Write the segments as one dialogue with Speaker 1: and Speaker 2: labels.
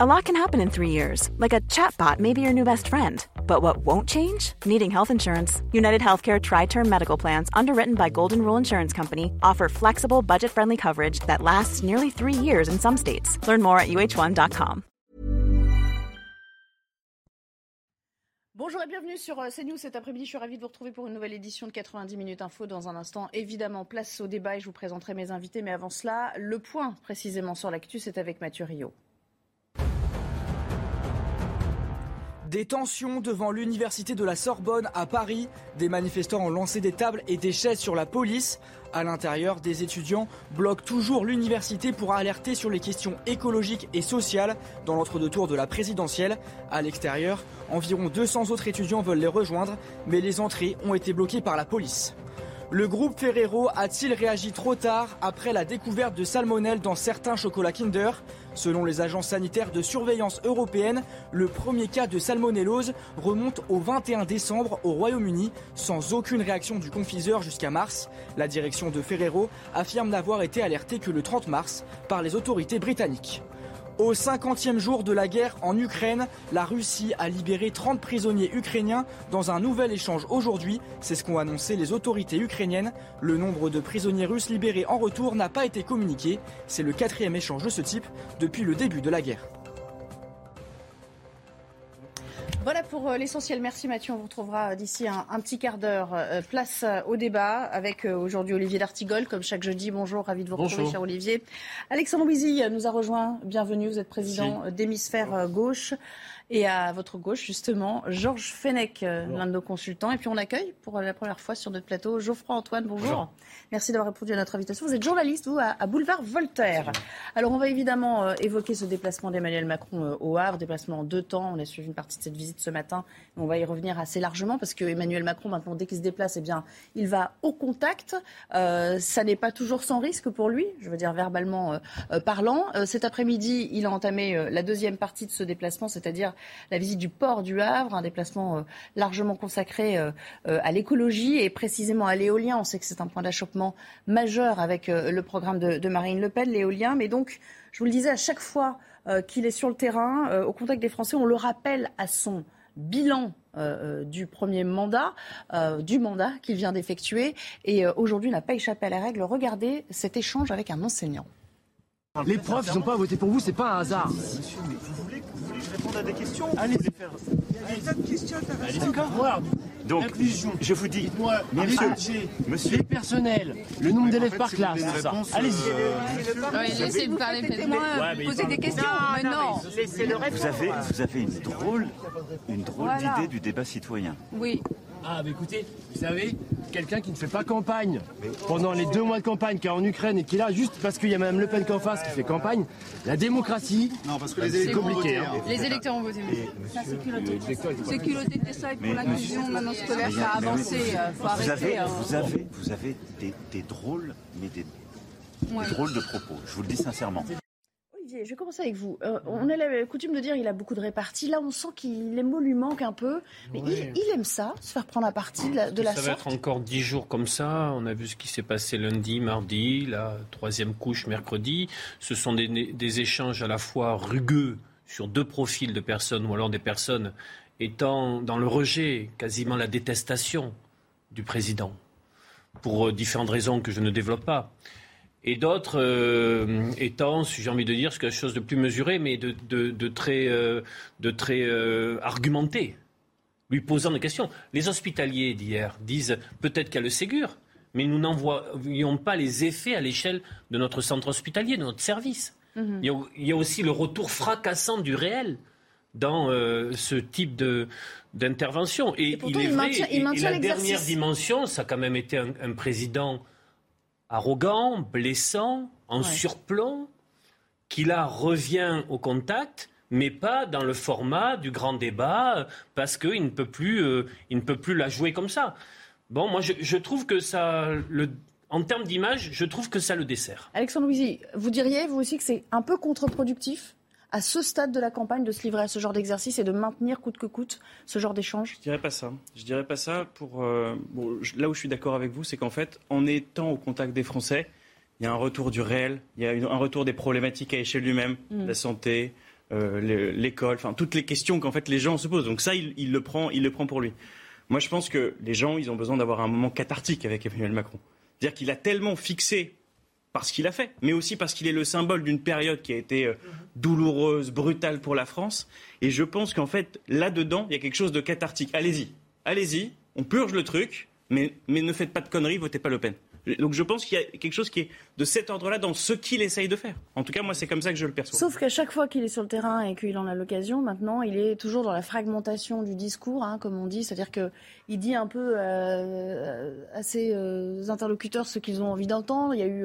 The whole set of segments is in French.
Speaker 1: A lot can happen in three years, like a chatbot may be your new best friend. But what won't change? Needing health insurance. United Healthcare Tri Term Medical Plans, underwritten by Golden Rule Insurance Company, offer flexible, budget friendly coverage that lasts nearly three years in some states. Learn more at uh1.com.
Speaker 2: Bonjour et bienvenue sur euh, CNews cet après-midi. Je suis ravie de vous retrouver pour une nouvelle édition de 90 minutes info. Dans un instant, évidemment, place au débat et je vous présenterai mes invités. Mais avant cela, le point précisément sur l'actu, c'est avec Mathieu Rio.
Speaker 3: Des tensions devant l'université de la Sorbonne à Paris. Des manifestants ont lancé des tables et des chaises sur la police. À l'intérieur, des étudiants bloquent toujours l'université pour alerter sur les questions écologiques et sociales dans l'entre-deux tours de la présidentielle. À l'extérieur, environ 200 autres étudiants veulent les rejoindre, mais les entrées ont été bloquées par la police. Le groupe Ferrero a-t-il réagi trop tard après la découverte de salmonelle dans certains chocolats Kinder? Selon les agences sanitaires de surveillance européennes, le premier cas de salmonellose remonte au 21 décembre au Royaume-Uni sans aucune réaction du confiseur jusqu'à mars. La direction de Ferrero affirme n'avoir été alertée que le 30 mars par les autorités britanniques. Au 50e jour de la guerre en Ukraine, la Russie a libéré 30 prisonniers ukrainiens dans un nouvel échange aujourd'hui. C'est ce qu'ont annoncé les autorités ukrainiennes. Le nombre de prisonniers russes libérés en retour n'a pas été communiqué. C'est le quatrième échange de ce type depuis le début de la guerre.
Speaker 2: Voilà pour euh, l'essentiel. Merci Mathieu. On vous retrouvera d'ici un, un petit quart d'heure. Euh, place euh, au débat avec aujourd'hui Olivier D'Artigol, comme chaque jeudi. Bonjour, ravi de vous retrouver,
Speaker 4: Bonjour.
Speaker 2: cher Olivier. Alexandre Louisy nous a rejoint. Bienvenue. Vous êtes président d'Hémisphère Gauche. Et à votre gauche, justement, Georges Fenech, l'un de nos consultants. Et puis on accueille pour la première fois sur notre plateau Geoffroy Antoine. Bonjour.
Speaker 4: Bonjour.
Speaker 2: Merci d'avoir répondu à notre invitation. Vous êtes journaliste, vous, à, Boulevard Voltaire. Alors on va évidemment euh, évoquer ce déplacement d'Emmanuel Macron euh, au Havre, déplacement en deux temps. On a suivi une partie de cette visite ce matin. On va y revenir assez largement parce que Emmanuel Macron, maintenant, dès qu'il se déplace, eh bien, il va au contact. Euh, ça n'est pas toujours sans risque pour lui, je veux dire verbalement euh, euh, parlant. Euh, cet après-midi, il a entamé euh, la deuxième partie de ce déplacement, c'est-à-dire la visite du port du Havre, un déplacement euh, largement consacré euh, euh, à l'écologie et précisément à l'éolien. On sait que c'est un point d'achoppement majeur avec le programme de, Marine Le Pen, l'éolien. Mais donc, je vous le disais, à chaque fois qu'il est sur le terrain, au contact des Français, on le rappelle à son bilan du premier mandat, du mandat qu'il vient d'effectuer. Et euh, aujourd'hui, n'a pas échappé à la règle. Regardez cet échange avec un enseignant.
Speaker 5: Les profs, ils n'ont pas voté pour vous, c'est pas un hasard.
Speaker 6: Réponde à des questions
Speaker 5: Allez.
Speaker 6: Vous voulez faire... Il y a plein de questions intéressantes.
Speaker 5: D'accord.
Speaker 6: Donc,
Speaker 5: Inclusion.
Speaker 6: je vous dis, Mais
Speaker 5: les
Speaker 6: monsieur,
Speaker 5: budgets,
Speaker 6: monsieur-
Speaker 5: les personnels, le nombre d'élèves par classe, Allez-y.
Speaker 6: euh,
Speaker 7: laissez me parler, faites-moi poser des questions. mais non.
Speaker 6: vous avez, vous avez une drôle, une drôle d'idée du débat citoyen.
Speaker 7: Oui.
Speaker 5: Ah, mais écoutez, vous savez, quelqu'un qui ne fait pas campagne pendant les deux mois de campagne, qui est en Ukraine et qui est là juste parce qu'il y a Mme Le Pen qui est en face qui fait campagne, la démocratie,
Speaker 8: Non, parce que les
Speaker 5: c'est
Speaker 8: électeurs ont
Speaker 5: compliqué. hein.
Speaker 8: hein.
Speaker 7: Les électeurs ont voté. c'est culotté. C'est culotté de ça et pour l'inclusion maintenant scolaire,
Speaker 6: Mais il y
Speaker 7: ça
Speaker 6: a-
Speaker 7: a
Speaker 6: mais
Speaker 7: avancé.
Speaker 6: oui,
Speaker 7: Faut
Speaker 6: vous
Speaker 7: arrêter.
Speaker 6: avez,
Speaker 7: hein.
Speaker 6: vous avez, vous avez des, des drôles, mais des, drôles de propos. Je vous le dis sincèrement.
Speaker 2: Olivier, je vais commencer avec vous. Euh, on a la coutume de dire qu'il a beaucoup de réparties. Là, on sent qu'il les mots lui manquent un peu. Mais il, il aime ça, se faire prendre à partie de la, de la
Speaker 4: ça va être encore dix jours comme ça. On a vu ce qui s'est passé lundi, mardi, la troisième couche mercredi. Ce sont des, des échanges à la fois rugueux sur deux profils de personnes, ou alors des personnes étant dans le rejet, quasiment la détestation du président, pour euh, différentes raisons que je ne développe pas. Et d'autres euh, étant, si j'ai envie de dire, quelque chose de plus mesuré, mais de, de- de très, euh, de très euh, argumenté lui posant des questions. Les hospitaliers d'hier disent peut-être qu'il y a le Ségur, mais nous n'en voyons pas les effets à l'échelle de notre centre hospitalier, de notre service.
Speaker 2: Mhm.
Speaker 4: il, y a, il y a aussi le retour fracassant du réel dans euh, ce type de d'intervention. Et,
Speaker 2: Et pourtant,
Speaker 4: il est
Speaker 2: il
Speaker 4: vrai,
Speaker 2: maintient- il
Speaker 4: et- et
Speaker 2: maintient
Speaker 4: la dernière dimension, ça a quand même été un, un président arrogant, blessant, en
Speaker 2: Ouais.
Speaker 4: surplomb, qui là revient au contact, mais pas dans le format du grand débat, parce qu'il ne peut plus, euh, il ne peut plus la jouer comme ça. Bon, moi, je, je trouve que ça, le, en termes d'image, je trouve que ça le dessert.
Speaker 2: Alexandre Louisy, vous diriez, vous aussi, que c'est un peu contre-productif à ce stade de la campagne de se livrer à ce genre d'exercice et de maintenir coûte que coûte ce genre d'échange?
Speaker 9: Je dirais pas ça. Je dirais pas ça pour. euh, bon, là où je suis d'accord avec vous, c'est qu'en fait, en étant au contact des Français, il y a un retour du réel, il y a une- un retour des problématiques à échelle humaine,
Speaker 2: Mm.
Speaker 9: la santé, euh, l'école, enfin toutes les questions qu'en fait les gens se posent. Donc ça, il, le prend, il le prend pour lui. Moi, je pense que les gens, ils ont besoin d'avoir un moment cathartique avec Emmanuel Macron. C'est-à-dire qu'il a tellement fixé parce qu'il a fait, mais aussi parce qu'il est le symbole d'une période qui a été euh, douloureuse, brutale pour la France. Et je pense qu'en fait, là-dedans, il y a quelque chose de cathartique. Allez-y, allez-y, on purge le truc, mais, mais ne faites pas de conneries, votez pas Le Pen. Donc je pense qu'il y a quelque chose qui est de cet ordre-là dans ce qu'il essaye de faire. En tout cas, moi, c'est comme ça que je le perçois.
Speaker 2: Sauf qu'à chaque fois qu'il est sur le terrain et qu'il en a l'occasion, maintenant, il est toujours dans la fragmentation du discours, hein, comme on dit. C'est-à-dire qu'il dit un peu euh, à ses euh, interlocuteurs ce qu'ils ont envie d'entendre. Il y a eu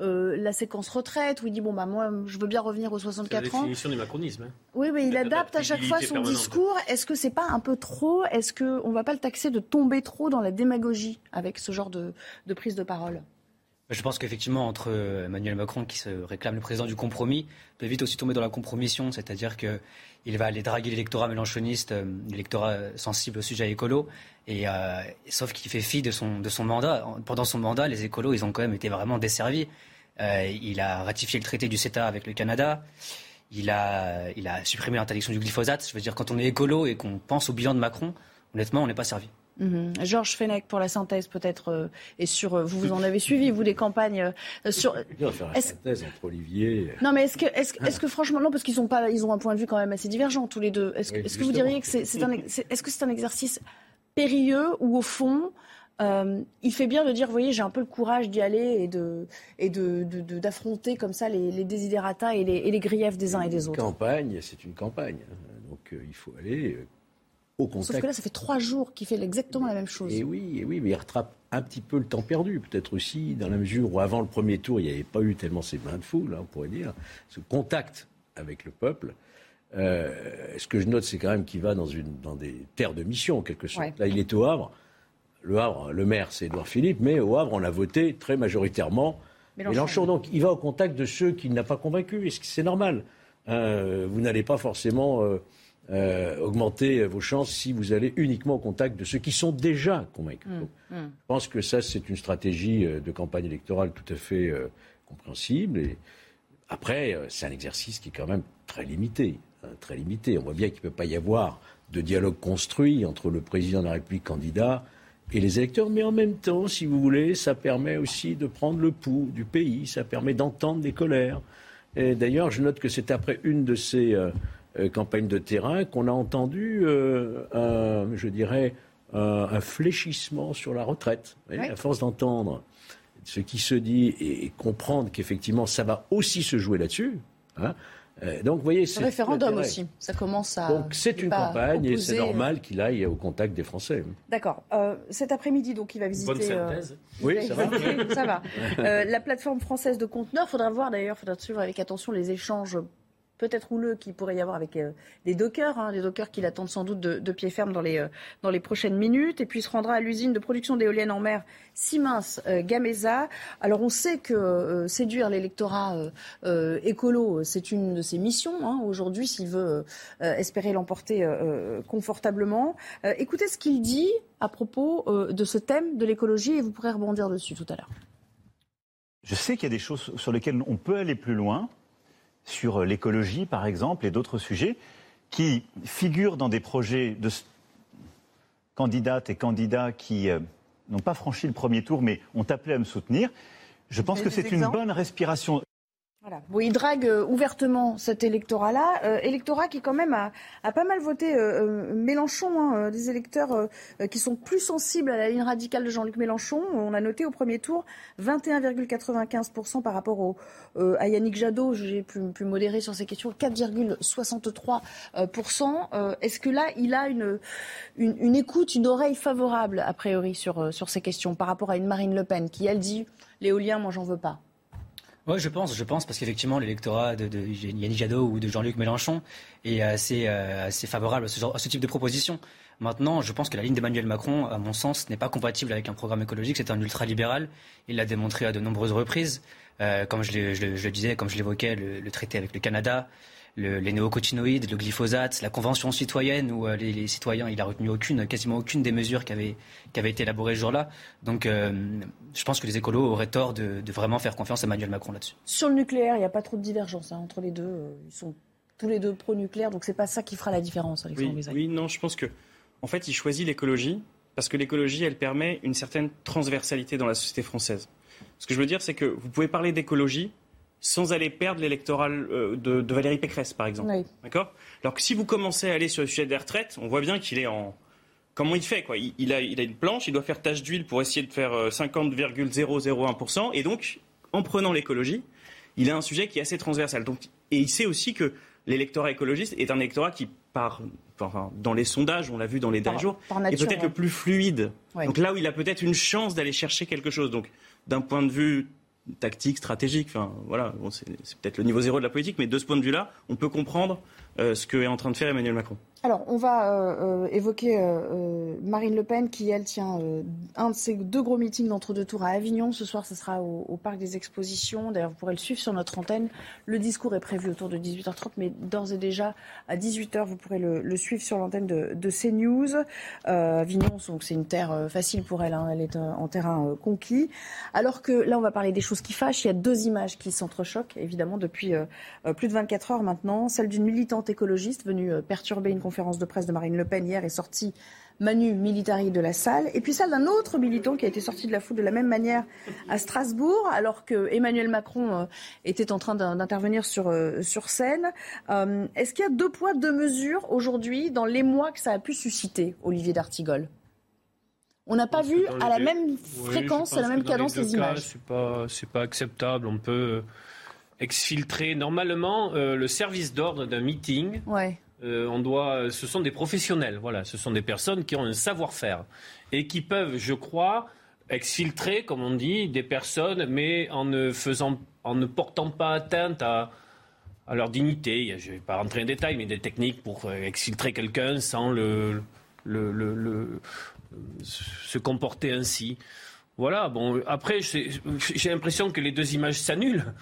Speaker 2: euh, la séquence retraite où il dit bon bah moi, je veux bien revenir aux 64 ans. C'est la
Speaker 4: définition du macronisme. Hein.
Speaker 2: Oui, mais il adapte à chaque fois son discours. Est-ce que c'est pas un peu trop? Est-ce qu'on ne va pas le taxer de tomber trop dans la démagogie avec ce genre de, de prise de parole?
Speaker 8: Je pense qu'effectivement, entre Emmanuel Macron, qui se réclame le président du compromis, peut vite aussi tomber dans la compromission, c'est-à-dire qu'il va aller draguer l'électorat mélanchoniste, euh, l'électorat sensible au sujet écolo, et, euh, sauf qu'il fait fi de son, mandat. Pendant son mandat, les écolos, ils ont quand même été vraiment desservis. Euh, il a ratifié le traité du CETA avec le Canada. Il a, il a supprimé l'interdiction du glyphosate. Je veux dire, quand on est écolo et qu'on pense au bilan de Macron, honnêtement, on n'est pas servi.
Speaker 2: Mhm. Georges Fenech, pour la synthèse peut-être, euh, et sur, euh, vous, vous en avez suivi, vous, des campagnes
Speaker 10: euh, sur... faire la synthèse entre Olivier...
Speaker 2: Non, mais est-ce que, est -ce, que franchement, non, parce qu'ils ont, pas, ils ont un point de vue quand même assez divergent tous les deux. Est-ce que, est que vous diriez que c'est un, est-ce que c'est un exercice périlleux ou au fond, il fait bien de dire, vous voyez, j'ai un peu le courage d'y aller et de et de, d'affronter comme ça les, les et les, et les, griefs des uns et des autres?
Speaker 10: Une campagne, c'est une campagne. Hein. Donc il faut aller
Speaker 2: Sauf que là, ça fait trois jours qu'il fait exactement la même chose.
Speaker 10: Et oui, et oui, mais il rattrape un petit peu le temps perdu, peut-être aussi, dans la mesure où avant le premier tour, il n'y avait pas eu tellement ces mains de foule, hein, on pourrait dire, ce contact avec le peuple. Euh, ce que je note, c'est quand même qu'il va dans, une, dans des terres de mission, en quelque sorte. Là, il est au Havre. Le Havre, le maire, c'est Édouard Philippe, mais au Havre, on a voté très majoritairement Mélenchon. Donc, il va au contact de ceux qu'il n'a pas convaincus, et c'est normal. Hein, vous n'allez pas forcément... Euh, euh, augmenter vos chances si vous allez uniquement au contact de ceux qui sont déjà convaincus. Mmh, mmh. Je pense que ça, c'est une stratégie euh, de campagne électorale tout à fait euh, compréhensible. Et après, c'est un exercice qui est quand même très limité. Hein, très limité. On voit bien qu'il ne peut pas y avoir de dialogue construit entre le président de la République candidat et les électeurs, mais en même temps, si vous voulez, ça permet aussi de prendre le pouls du pays, ça permet d'entendre des colères. Et d'ailleurs, je note que c'est après une de ces euh, campagne de terrain qu'on a entendu, euh, un, je dirais, un, fléchissement sur la retraite. À force d'entendre ce qui se dit et, comprendre qu'effectivement ça va aussi se jouer là-dessus. Hein, euh, donc, vous voyez,
Speaker 2: c'est. référendum aussi, ça commence à.
Speaker 10: Donc, c'est une campagne et c'est normal qu'il aille au contact des Français.
Speaker 2: D'accord. cet après-midi, donc, il va visiter. Bonne
Speaker 10: synthèse. Oui, ça va.
Speaker 2: ça va. la plateforme française de conteneurs, il faudra voir d'ailleurs, il faudra suivre avec attention les échanges peut-être houleux qu'il pourrait y avoir avec euh, des dockers, hein, des dockers qui l'attendent sans doute de, pied ferme dans les, euh, dans les prochaines minutes. Et puis il se rendra à l'usine de production d'éoliennes en mer Siemens euh, Gamesa. Alors on sait que séduire l'électorat écolo, c'est une de ses missions hein, aujourd'hui s'il veut espérer l'emporter confortablement. écoutez ce qu'il dit à propos de ce thème de l'écologie et vous pourrez rebondir dessus tout à l'heure.
Speaker 11: Je sais qu'il y a des choses sur lesquelles on peut aller plus loin sur l'écologie, par exemple, et d'autres sujets qui figurent dans des projets de candidates et candidats qui euh, n'ont pas franchi le premier tour, mais ont appelé à me soutenir. Je pense que c'est une bonne respiration.
Speaker 2: Voilà. il drague euh, ouvertement cet électorat-là, euh, électorat qui quand même a, pas mal voté euh, Mélenchon, hein, des électeurs qui sont plus sensibles à la ligne radicale de Jean-Luc Mélenchon. On a noté au premier tour 21,95% par rapport au, à Yannick Jadot, j'ai pu, pu, modérer sur ces questions, 4,63%. Est-ce que là, il a une, écoute, une oreille favorable, a priori, sur, sur ces questions par rapport à une Marine Le Pen qui, elle, dit l'éolien, moi, j'en veux pas
Speaker 8: oui, je pense, je pense, parce qu'effectivement, l'électorat de, Yannick Jadot ou de Jean-Luc Mélenchon est assez, euh, assez favorable à ce, genre, à ce, type de proposition. Maintenant, je pense que la ligne d'Emmanuel Macron, à mon sens, n'est pas compatible avec un programme écologique. C'est un ultralibéral. Il l'a démontré à de nombreuses reprises. Euh, comme je, le disais, comme je l'évoquais, le, traité avec le Canada, les néocotinoïdes, le glyphosate, la convention citoyenne où euh, les, citoyens, il a retenu aucune, quasiment aucune des mesures qui avaient, qui avaient été élaborées ce jour-là. Donc, euh, je pense que les écolos auraient tort de, vraiment faire confiance à Emmanuel Macron là-dessus.
Speaker 2: Sur le nucléaire, il n'y a pas trop de divergence hein, entre les deux. Ils sont tous les deux pro-nucléaire, donc c'est pas ça qui fera la différence, Alexandre
Speaker 9: oui, oui, non, je pense que, en fait, il choisit l'écologie parce que l'écologie, elle permet une certaine transversalité dans la société française. Ce que je veux dire, c'est que vous pouvez parler d'écologie sans aller perdre l'électorat euh, de, Valérie Pécresse, par exemple. D'accord? Alors que si vous commencez à aller sur le sujet des retraites, on voit bien qu'il est en. Comment il fait quoi il, a, il a une planche, il doit faire tache d'huile pour essayer de faire 50,001%. Euh, et donc, en prenant l'écologie, il a un sujet qui est assez transversal. Donc, et il sait aussi que l'électorat écologiste est un électorat qui, part dans les sondages, on l'a vu dans les derniers jours, est peut-être le plus fluide. Donc là où il a peut-être une chance d'aller chercher quelque chose. Donc d'un point de vue tactique, stratégique, voilà, c'est peut-être le niveau zéro de la politique, mais de ce point de vue-là, on peut comprendre ce que est en train de faire Emmanuel Macron.
Speaker 2: Alors, on va euh, euh, évoquer euh, Marine Le Pen qui, elle, tient un de ses deux gros meetings d'entre-deux tours à Avignon. Ce soir, ce sera au, Parc des Expositions. D'ailleurs, vous pourrez le suivre sur notre antenne. Le discours est prévu autour de 18h30, mais d'ores et déjà, à 18h, vous pourrez le, suivre sur l'antenne de, de, CNews. Avignon, c'est une terre facile pour elle. Hein. Elle est en terrain conquis. Alors que là, on va parler des choses qui fâchent. Il y a deux images qui s'entrechoquent, évidemment, depuis plus de 24 heures maintenant. Celle d'une militante écologiste venue perturber une conférence de presse de Marine Le Pen hier est sortie Manu Militari de la salle, et puis celle d'un autre militant qui a été sorti de la foule de la même manière à Strasbourg, alors que Emmanuel Macron euh, était en train d'intervenir sur, euh, sur scène. Euh, est-ce qu'il y a deux poids, deux mesures aujourd'hui dans les mois que ça a pu susciter, Olivier d'Artigol? On n'a pas vu à la même fréquence, à la même cadence les, images.
Speaker 4: C'est pas, pas acceptable. On peut exfiltrer normalement le service d'ordre d'un meeting.
Speaker 2: Ouais.
Speaker 4: Euh, on doit, ce sont des professionnels, voilà, ce sont des personnes qui ont un savoir-faire et qui peuvent, je crois, exfiltrer, comme on dit, des personnes, mais en ne faisant, en ne portant pas atteinte à, leur dignité. Je ne vais pas rentrer en détail, mais des techniques pour euh, exfiltrer quelqu'un sans le, se comporter ainsi. Voilà, bon, après, j'ai l'impression que les deux images s'annulent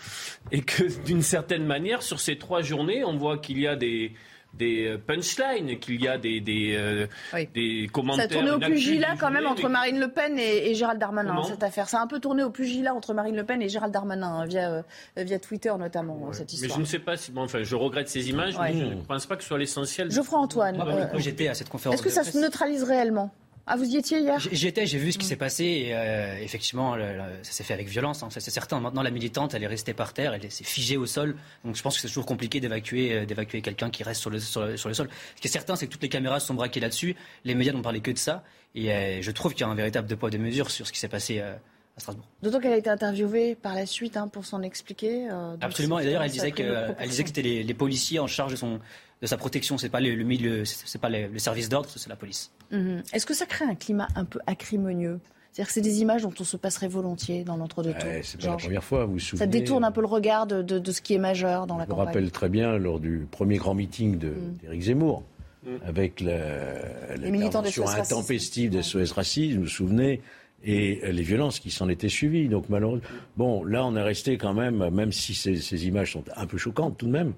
Speaker 4: et que d'une certaine manière, sur ces trois journées, on voit qu'il y a des, des euh, punchlines, qu'il y a des, des, euh, des commentaires.
Speaker 2: Ça a tourné au pugilat quand même entre Marine Le Pen et, Gérald Darmanin, cette affaire. Ça a un peu tourné au pugilat entre Marine Le Pen et Gérald Darmanin, hein, via, euh, via Twitter notamment, cette histoire.
Speaker 4: Mais je ne sais pas si. Bon, enfin, je regrette ces images, mais je ne pense pas que ce soit l'essentiel.
Speaker 2: Geoffroy Antoine.
Speaker 8: J'étais à cette conférence.
Speaker 2: Est-ce que ça se neutralise réellement? Ah, vous y étiez hier
Speaker 8: J'étais, j'ai vu ce qui s'est passé. Et, euh, effectivement, ça s'est fait avec violence, hein, c'est certain. Maintenant, la militante, elle est restée par terre, elle s'est figée au sol. Donc je pense que c'est toujours compliqué d'évacuer, euh, d'évacuer quelqu'un qui reste sur le, sur, le, sol. Ce qui est certain, c'est que toutes les caméras sont braquées là-dessus. Les médias n'ont parlé que de ça. Et euh, je trouve qu'il y a un véritable deux poids, deux mesures sur ce qui s'est passé. à Strasbourg.
Speaker 2: D'autant qu'elle a été interviewée par la suite hein, pour s'en expliquer.
Speaker 8: Absolument. Et d'ailleurs, elle elle disait que c'était les, policiers en charge de, son, de sa protection. C'est pas le, le milieu, c'est pas le service d'ordre, c'est la police.
Speaker 2: Mhm. Est-ce que ça crée un climat un peu acrimonieux? C'est-à-dire que c'est des images dont on se passerait volontiers dans l'entre-deux tours.
Speaker 10: c'est pas la première fois, vous vous souvenez.
Speaker 2: Ça détourne un peu le regard de, ce qui est majeur dans la campagne.
Speaker 10: Je me rappelle très bien lors du premier grand meeting d'Éric mm. Zemmour, mm. avec la, l'intervention intempestive des SOS Racisme, vous vous souvenez, et les violences qui s'en étaient suivies. Donc malheureusement, bon, là on est resté quand même, même si ces, images sont un peu choquantes tout de même,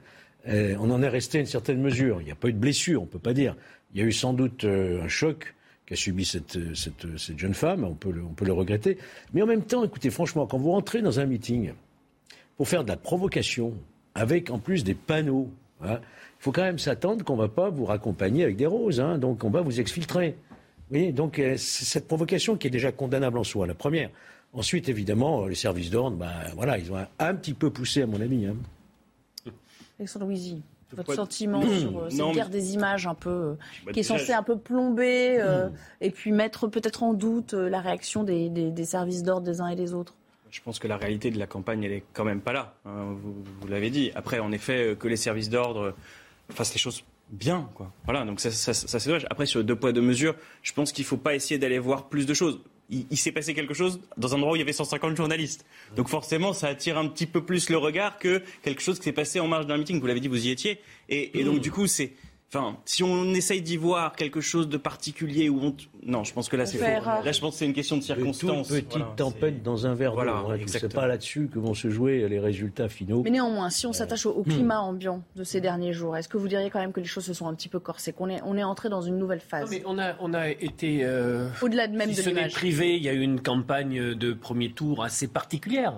Speaker 10: eh, on en est resté à une certaine mesure. Il n'y a pas eu de blessure, on ne peut pas dire. Il y a eu sans doute euh, un choc qu'a subi cette, jeune femme, on peut, le, regretter. Mais en même temps, écoutez, franchement, quand vous rentrez dans un meeting pour faire de la provocation, avec en plus des panneaux, hein, il faut quand même s'attendre qu'on ne va pas vous raccompagner avec des roses, hein, donc on va vous exfiltrer. Oui, donc euh, cette provocation qui est déjà condamnable en soi, la première. Ensuite, évidemment, les services d'ordre, ben, voilà, ils ont un, petit peu poussé, à mon avis. Hein.
Speaker 2: Alexandre Louisi votre sentiment sur euh, cette guerre des images un peu euh, bah, qui est censée un peu plomber euh, et puis mettre peut-être en doute la réaction des, services d'ordre des uns et des autres
Speaker 9: je pense que la réalité de la campagne, elle est quand même pas là. Hein, vous, l'avez dit. Après, en effet, que les services d'ordre fassent les choses bien, quoi. Voilà, donc ça, ça c'est dommage. Après, sur deux poids, deux mesures, je pense qu'il ne faut pas essayer d'aller voir plus de choses il, s'est passé quelque chose dans un endroit où il y avait 150 journalistes. Donc forcément, ça attire un petit peu plus le regard que quelque chose qui s'est passé en marge d'un meeting. Vous l'avez dit, vous y étiez. et donc, du coup, c'est Enfin, si on essaye d'y voir quelque chose de particulier ou on... non, je pense que là c'est faux. Là, je pense que c'est une question de circonstance.
Speaker 10: Une petite tempête dans un verre voilà, d'eau. Hein, c'est pas là-dessus que vont se jouer les résultats finaux.
Speaker 2: Mais néanmoins, si on s'attache au, climat hmm. ambiant de ces derniers jours, est-ce que vous diriez quand même que les choses se sont un petit peu corsées, qu'on est on est entré dans une nouvelle phase?
Speaker 4: mais on a on a été euh,
Speaker 2: au-delà de même
Speaker 4: si
Speaker 2: de
Speaker 4: l'image. privé, il y a eu une campagne de premier tour assez particulière.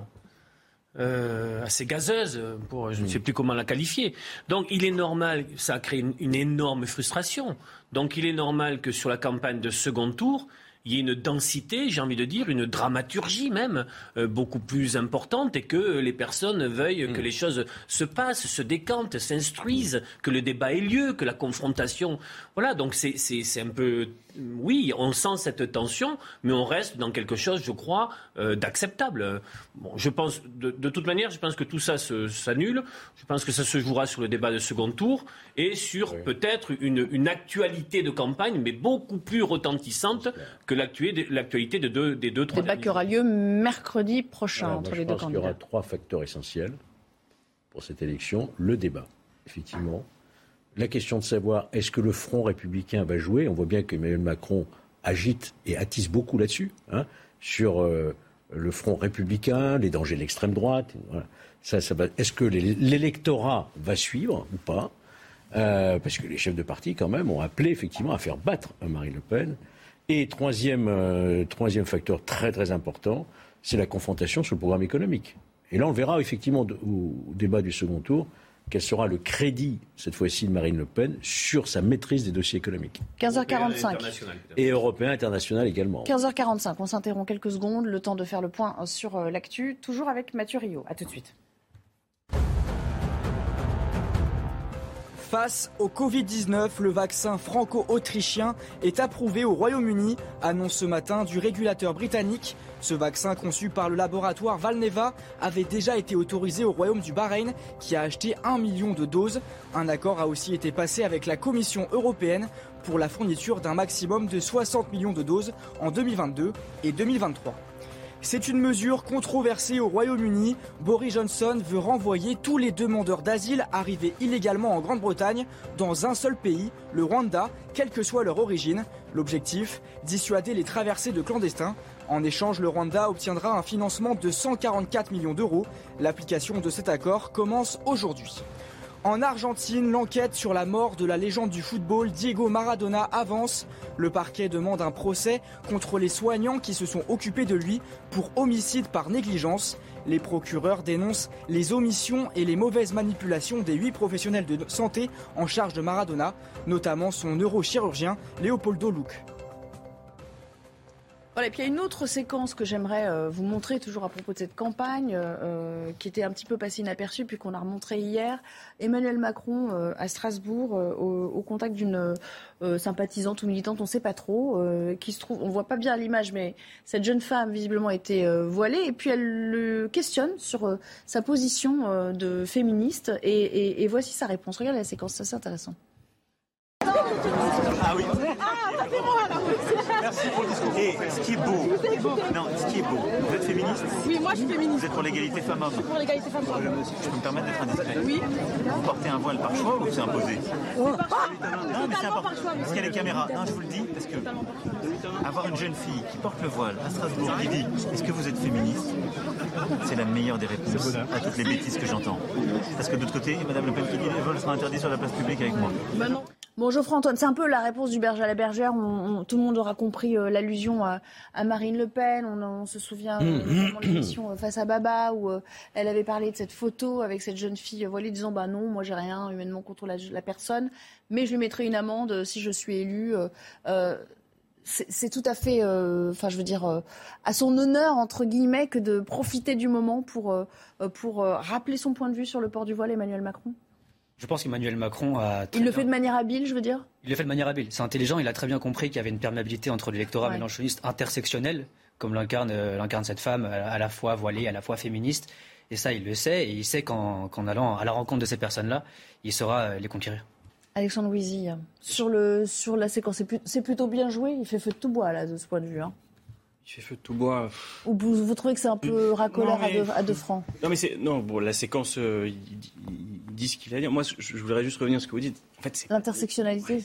Speaker 4: Euh, assez gazeuse, pour, je ne sais plus comment la qualifier. Donc il est normal, ça a créé une, une énorme frustration. Donc il est normal que sur la campagne de second tour, il y ait une densité, j'ai envie de dire, une dramaturgie même euh, beaucoup plus importante et que les personnes veuillent que les choses se passent, se décantent, s'instruisent, que le débat ait lieu, que la confrontation. Voilà, donc c'est un peu. Oui, on sent cette tension, mais on reste dans quelque chose, je crois, euh, d'acceptable. Bon, je pense, de, de toute manière, je pense que tout ça s'annule. Je pense que ça se jouera sur le débat de second tour et sur peut-être une, une actualité de campagne, mais beaucoup plus retentissante que l'actualité de deux, des deux, trois
Speaker 2: Débat
Speaker 4: derniers
Speaker 2: qui aura lieu mercredi prochain
Speaker 10: Alors,
Speaker 2: entre
Speaker 10: je
Speaker 2: les deux
Speaker 10: pense qu'il y aura
Speaker 2: candidats.
Speaker 10: trois facteurs essentiels pour cette élection. Le débat, effectivement. La question de savoir est-ce que le front républicain va jouer? On voit bien qu'Emmanuel Macron agite et attise beaucoup là-dessus, hein, sur euh, le front républicain, les dangers de l'extrême droite. Est-ce que l'é- l'électorat va suivre ou pas? Euh, Parce que les chefs de parti, quand même, ont appelé effectivement à faire battre Marine Le Pen. Et troisième, euh, facteur très très important, c'est la confrontation sur le programme économique. Et là, on verra effectivement au débat du second tour quel sera le crédit, cette fois-ci, de Marine Le Pen sur sa maîtrise des dossiers économiques.
Speaker 2: 15h45.
Speaker 10: Et européen, international également.
Speaker 2: 15h45, on s'interrompt quelques secondes, le temps de faire le point sur euh, l'actu, toujours avec Mathieu Rio. A tout de suite.
Speaker 3: Face au Covid-19, le vaccin franco-autrichien est approuvé au Royaume-Uni, annonce ce matin du régulateur britannique. Ce vaccin conçu par le laboratoire Valneva avait déjà été autorisé au Royaume du Bahreïn qui a acheté un million de doses. Un accord a aussi été passé avec la Commission européenne pour la fourniture d'un maximum de 60 millions de doses en 2022 et 2023. C'est une mesure controversée au Royaume-Uni. Boris Johnson veut renvoyer tous les demandeurs d'asile arrivés illégalement en Grande-Bretagne dans un seul pays, le Rwanda, quelle que soit leur origine. L'objectif, dissuader les traversées de clandestins. En échange, le Rwanda obtiendra un financement de 144 millions d'euros. L'application de cet accord commence aujourd'hui. En Argentine, l'enquête sur la mort de la légende du football Diego Maradona avance. Le parquet demande un procès contre les soignants qui se sont occupés de lui pour homicide par négligence. Les procureurs dénoncent les omissions et les mauvaises manipulations des huit professionnels de santé en charge de Maradona, notamment son neurochirurgien Leopoldo Luc.
Speaker 2: Voilà, et puis il y a une autre séquence que j'aimerais euh, vous montrer, toujours à propos de cette campagne, euh, euh, qui était un petit peu passée inaperçue, puis qu'on a remontré hier. Emmanuel Macron à Strasbourg, au, contact d'une sympathisante ou militante, on ne sait pas trop, qui se trouve, on voit pas bien l'image, mais cette jeune femme visiblement était voilée, et puis elle le questionne sur sa position de féministe, et, voici sa réponse. Regardez la séquence, c'est intéressant.
Speaker 11: Ah. Et ce qui est beau, non, ce qui est beau, vous êtes féministe?
Speaker 7: Oui, moi je suis féministe.
Speaker 11: Vous êtes pour l'égalité femmes-hommes
Speaker 7: Pour l'égalité femmes-hommes.
Speaker 11: Je peux me permettre d'être indiscret
Speaker 7: Oui.
Speaker 11: Vous portez un voile par choix ou c'est imposé? Non, mais c'est important.
Speaker 7: par choix,
Speaker 11: Parce qu'il y a les caméras. Non, je vous le dis, parce que avoir une jeune fille qui porte le voile à Strasbourg qui dit Est-ce que vous êtes féministe? C'est la meilleure des réponses à toutes les bêtises que j'entends. Parce que de l'autre côté, Madame Le Pen qui dit Le vol sera interdit sur la place publique avec moi.
Speaker 2: Bon, Geoffroy Antoine, c'est un peu la réponse du berger à la bergère. On- on- tout le monde aura compris euh, l'allusion à, à Marine Le Pen. On, on se souvient euh, notamment de l'émission euh, Face à Baba où euh, elle avait parlé de cette photo avec cette jeune fille voilée disant bah non, moi j'ai rien humainement contre la, la personne, mais je lui mettrai une amende si je suis élue. Euh, c'est tout à fait, enfin je veux dire, à son honneur entre guillemets que de profiter du moment pour pour rappeler son point de vue sur le port du voile, Emmanuel Macron.
Speaker 8: Je pense qu'Emmanuel Macron a.
Speaker 2: Il le
Speaker 8: bien-
Speaker 2: fait de manière habile, je veux dire.
Speaker 8: Il le fait de manière habile. C'est intelligent. Il a très bien compris qu'il y avait une perméabilité entre l'électorat
Speaker 2: Ouais.
Speaker 8: mélanchoniste intersectionnel, comme l'incarne euh, cette femme, à à la fois voilée, à la fois féministe. Et ça, il le sait. Et il sait qu'en allant à la rencontre de ces personnes-là, il saura euh, les conquérir.
Speaker 2: Alexandre Louisy, sur, le, sur la séquence, c'est plutôt bien joué. Il fait feu de tout bois, là, de ce point de vue. Hein.
Speaker 9: Il fait feu de tout bois.
Speaker 2: Ou vous, vous trouvez que c'est un peu racoleur
Speaker 9: mais-
Speaker 2: à, deux, à deux francs
Speaker 9: Non, mais c'est. Non, bon, la séquence, euh, il, il dit ce qu'il a à dire. Moi, je, je voudrais juste revenir sur ce que vous dites. En fait, c'est
Speaker 2: L'intersectionnalité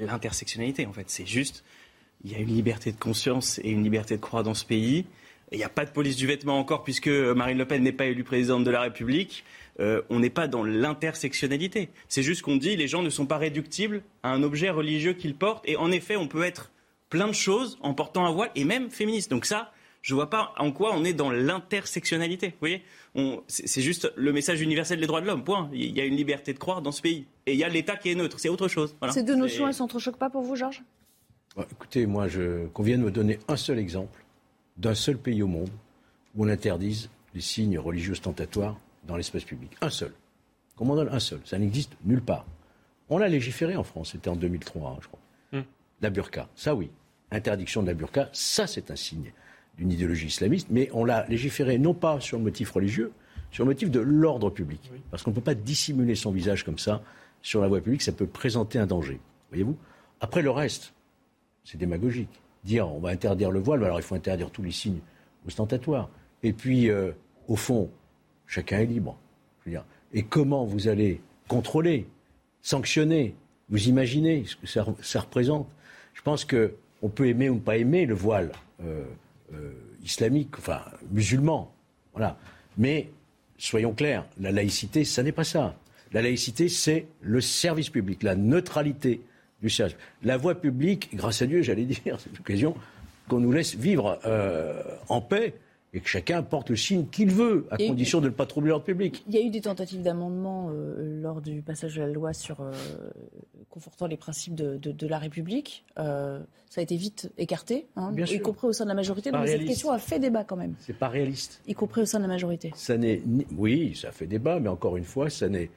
Speaker 9: l'intersectionnalité, en fait. C'est juste. Il y a une liberté de conscience et une liberté de croire dans ce pays. Il n'y a pas de police du vêtement encore, puisque Marine Le Pen n'est pas élue présidente de la République. Euh, on n'est pas dans l'intersectionnalité. C'est juste qu'on dit les gens ne sont pas réductibles à un objet religieux qu'ils portent. Et en effet, on peut être plein de choses en portant un voile et même féministe. Donc ça, Je vois pas en quoi on est dans l'intersectionnalité. Vous voyez C'est juste le message universel des droits de l'homme. Point. Il y a une liberté de croire dans ce pays. Et il y a l'État qui est neutre. C'est autre chose.
Speaker 2: Ces deux notions, elles s'entrechoquent pas pour vous, Georges?
Speaker 10: Bah, Écoutez, moi, je... qu'on vienne me donner un seul exemple d'un seul pays au monde où on interdise les signes religieux ostentatoires dans l'espace public. Un seul. Qu'on m'en donne un seul. Ça n'existe nulle part. On l'a légiféré en France. C'était en 2003, hein, je crois. Hmm. La burqa. Ça, oui. Interdiction de la burqa, ça, c'est un signe d'une idéologie islamiste, mais on l'a légiféré non pas sur le motif religieux, sur le motif de l'ordre public. Parce qu'on ne peut pas dissimuler son visage comme ça sur la voie publique, ça peut présenter un danger. Voyez-vous? Après, le reste, c'est démagogique. Dire on va interdire le voile, alors il faut interdire tous les signes ostentatoires. Et puis, euh, au fond, chacun est libre. Et comment vous allez contrôler, sanctionner, vous imaginez ce que ça, représente? Je pense qu'on peut aimer ou ne pas aimer le voile. Euh, euh, islamique, enfin musulman. Voilà. Mais soyons clairs, la laïcité, ça n'est pas ça. La laïcité, c'est le service public, la neutralité du service. La voie publique, grâce à Dieu, j'allais dire, c'est l'occasion qu'on nous laisse vivre euh, en paix et que chacun porte le signe qu'il veut, à condition de ne pas troubler l'ordre public.
Speaker 2: Il y a eu des tentatives d'amendement euh, lors du passage de la loi sur euh, confortant les principes de, la République. Euh, ça a été vite écarté, hein, y compris au sein de la majorité. Donc cette question a fait débat quand même.
Speaker 10: C'est pas réaliste.
Speaker 2: Y compris au sein de la majorité.
Speaker 10: Ça n'est oui, ça fait débat, mais encore une fois, ça n'est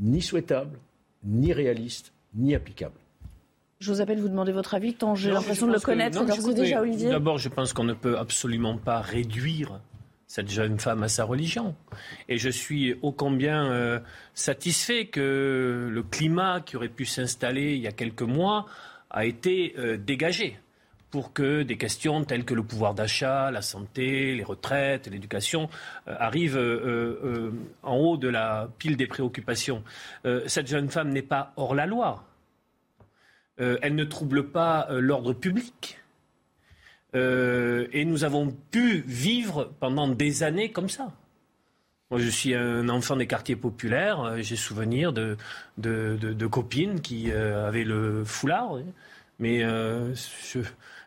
Speaker 10: ni souhaitable, ni réaliste, ni applicable.
Speaker 2: Je vous appelle vous demander votre avis, tant j'ai l'impression de le connaître déjà, Olivier.
Speaker 4: D'abord, je pense qu'on ne peut absolument pas réduire cette jeune femme à sa religion. Et je suis ô combien euh, satisfait que le climat qui aurait pu s'installer il y a quelques mois a été euh, dégagé pour que des questions telles que le pouvoir d'achat, la santé, les retraites, l'éducation euh, arrivent en haut de la pile des préoccupations. cette jeune femme n'est pas hors la loi. Euh, elle ne trouble pas euh, l'ordre public. Euh, et nous avons pu vivre pendant des années comme ça. Moi, je suis un enfant des quartiers populaires. J'ai souvenir de, de, copines qui avaient le foulard. Mais je,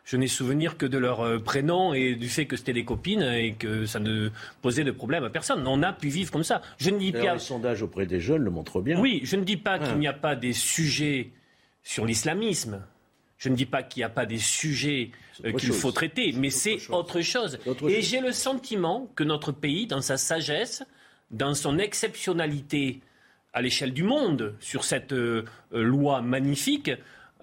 Speaker 4: je n'ai souvenir que de leur prénom et du fait que c'était des copines et que ça ne posait de problème à personne. On a pu vivre comme ça.
Speaker 10: Je ne dis pas. Les sondages auprès des jeunes le montrent bien.
Speaker 4: Oui, je ne dis pas qu'il hein. n'y a pas des sujets sur l'islamisme. Je ne dis pas qu'il n'y a pas des sujets euh, qu'il faut traiter, mais c'est autre chose. Et j'ai le sentiment que notre pays, dans sa sagesse, dans son exceptionnalité à l'échelle du monde, sur cette euh, loi magnifique,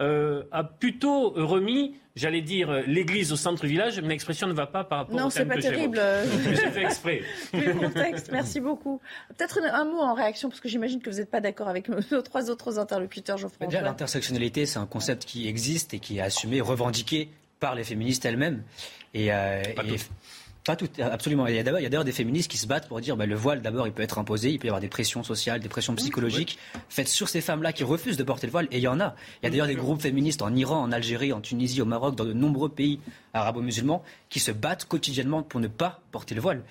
Speaker 4: euh, a plutôt remis j'allais dire euh, l'église au centre-village, mais l'expression ne va pas par rapport
Speaker 2: non,
Speaker 4: au
Speaker 2: thème Non, c'est pas
Speaker 4: terrible. J'ai fait exprès.
Speaker 2: le contexte, merci beaucoup. Peut-être un mot en réaction, parce que j'imagine que vous n'êtes pas d'accord avec nos trois autres interlocuteurs, Geoffroy.
Speaker 8: Déjà, l'intersectionnalité, c'est un concept qui existe et qui est assumé, revendiqué par les féministes elles-mêmes. Et, euh, pas tout, absolument. Il y a d'ailleurs des féministes qui se battent pour dire bah, le voile, d'abord, il peut être imposé, il peut y avoir des pressions sociales, des pressions psychologiques faites sur ces femmes-là qui refusent de porter le voile, et il y en a. Il y a d'ailleurs des groupes féministes en Iran, en Algérie, en Tunisie, au Maroc, dans de nombreux pays arabo-musulmans qui se battent quotidiennement pour ne pas porter le voile.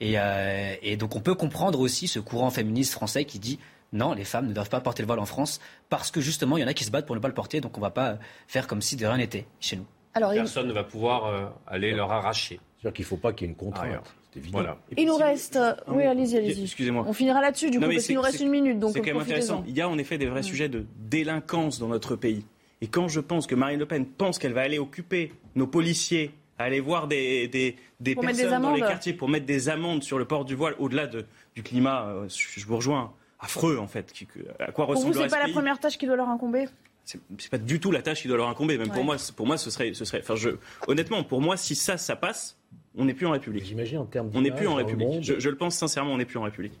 Speaker 8: Et, euh, et donc on peut comprendre aussi ce courant féministe français qui dit non, les femmes ne doivent pas porter le voile en France parce que justement, il y en a qui se battent pour ne pas le porter, donc on ne va pas faire comme si de rien n'était chez nous.
Speaker 4: Alors, Personne ne va pouvoir euh, aller leur arracher.
Speaker 10: C'est-à-dire qu'il ne faut pas qu'il y ait une contrainte. c'est évident.
Speaker 2: il nous reste. Oui, allez-y, allez-y.
Speaker 9: Excusez-moi.
Speaker 2: On finira là-dessus, du coup, parce qu'il nous reste une minute. Donc
Speaker 9: c'est quand même intéressant. Il y a en effet des vrais sujets de délinquance dans notre pays. Et quand je pense que Marine Le Pen pense qu'elle va aller occuper nos policiers, aller voir des, des, des personnes dans les quartiers pour mettre des amendes sur le port du voile, au-delà de, du climat, euh, je vous rejoins, affreux en fait.
Speaker 2: À quoi ressemble Pour vous, c'est pas la première tâche qui doit leur incomber?
Speaker 9: C'est pas du tout la tâche qui doit leur incomber. Même pour moi, pour moi, ce serait, ce serait. Enfin, je, honnêtement, pour moi, si ça, ça passe, on n'est plus en République.
Speaker 10: J'imagine en termes.
Speaker 9: On n'est plus en République. je, le pense sincèrement, on n'est plus en République.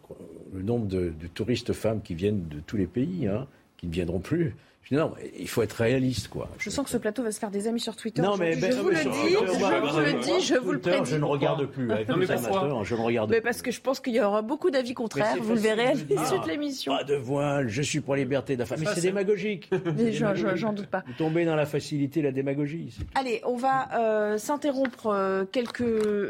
Speaker 10: Le nombre de, touristes femmes qui viennent de tous les pays, hein, qui ne viendront plus. Non, il faut être réaliste, quoi.
Speaker 2: Je sens que ce plateau va se faire des amis sur Twitter.
Speaker 10: Non, mais
Speaker 2: je, vous le dis, je vous le dis, je vous le prédis.
Speaker 10: Je ne regarde plus. non, mais pourquoi Je ne regarde
Speaker 2: mais parce que je pense qu'il y aura beaucoup d'avis contraires. Vous le verrez à l'issue de l'émission.
Speaker 10: Pas de voile. Je suis pour la liberté de la femme. Mais c'est démagogique.
Speaker 2: J'en doute pas.
Speaker 10: Vous tombez dans la facilité, la démagogie.
Speaker 2: Allez, on va euh, s'interrompre euh, quelques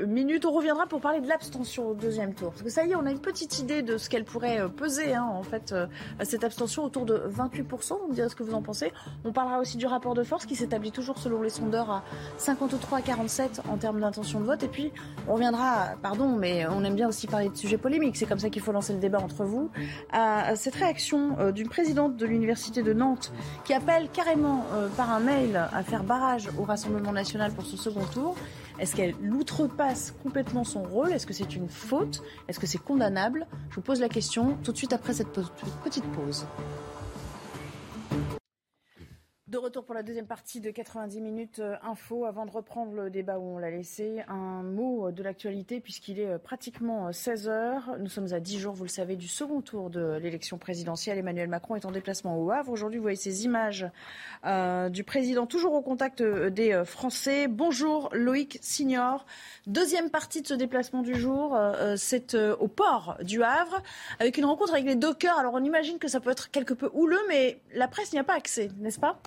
Speaker 2: minutes. On reviendra pour parler de l'abstention au deuxième tour. Parce que ça y est, on a une petite idée de ce qu'elle pourrait euh, peser, hein, en fait, cette abstention autour de 28%. Vous me direz ce que vous en pensez. On parlera aussi du rapport de force qui s'établit toujours selon les sondeurs à 53 à 47 en termes d'intention de vote. Et puis, on reviendra, pardon, mais on aime bien aussi parler de sujets polémiques. C'est comme ça qu'il faut lancer le débat entre vous. À cette réaction euh, d'une présidente de l'Université de Nantes qui appelle carrément euh, par un mail à faire barrage au Rassemblement national pour ce second tour. Est-ce qu'elle outrepasse complètement son rôle? Est-ce que c'est une faute? Est-ce que c'est condamnable? Je vous pose la question tout de suite après cette petite pause. De retour pour la deuxième partie de 90 minutes euh, info. Avant de reprendre le débat où on l'a laissé, un mot de l'actualité puisqu'il est euh, pratiquement 16 euh, heures. Nous sommes à 10 jours, vous le savez, du second tour de l'élection présidentielle. Emmanuel Macron est en déplacement au Havre. Aujourd'hui, vous voyez ces images du président toujours au contact des Français. Bonjour Loïc Signor. Deuxième partie de ce déplacement du jour, c'est au port du Havre avec une rencontre avec les dockers. Alors on imagine que ça peut être quelque peu houleux, mais la presse n'y a pas accès, n'est-ce pas?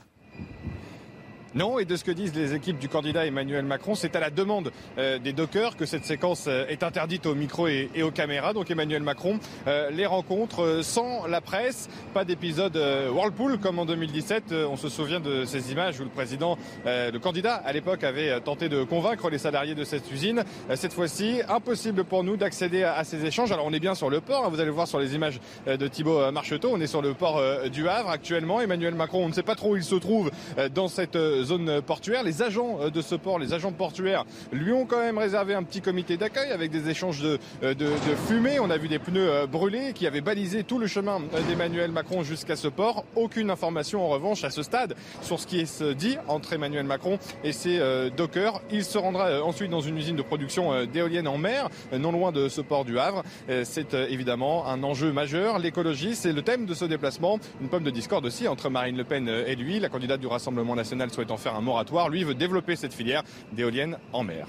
Speaker 12: Non, et de ce que disent les équipes du candidat Emmanuel Macron, c'est à la demande euh, des dockers que cette séquence euh, est interdite aux micros et, aux caméras. Donc Emmanuel Macron euh, les rencontre sans la presse, pas d'épisode Whirlpool comme en 2017. on se souvient de ces images où le président, le candidat à l'époque avait tenté de convaincre les salariés de cette usine. cette fois-ci, impossible pour nous d'accéder à, ces échanges. Alors on est bien sur le port, hein. vous allez voir sur les images de Thibault Marcheteau, on est sur le port du Havre actuellement. Emmanuel Macron, on ne sait pas trop où il se trouve dans cette zone portuaire. Les agents euh, de ce port, les agents portuaires, lui ont quand même réservé un petit comité d'accueil avec des échanges de, euh, de, fumée. On a vu des pneus euh, brûlés qui avaient balisé tout le chemin d'Emmanuel Macron jusqu'à ce port. Aucune information en revanche à ce stade sur ce qui se dit entre Emmanuel Macron et ses dockers. Il se rendra ensuite dans une usine de production d'éoliennes en mer, non loin de ce port du Havre. C'est évidemment un enjeu majeur. L'écologie, c'est le thème de ce déplacement. Une pomme de discorde aussi entre Marine Le Pen et lui. La candidate du Rassemblement national souhaite en faire un moratoire. Lui veut développer cette filière d'éoliennes en mer.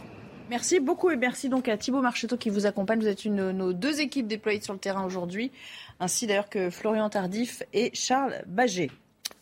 Speaker 2: Merci beaucoup et merci donc à Thibaut Marcheteau qui vous accompagne. Vous êtes une de nos deux équipes déployées sur le terrain aujourd'hui, ainsi d'ailleurs que Florian Tardif et Charles Baget.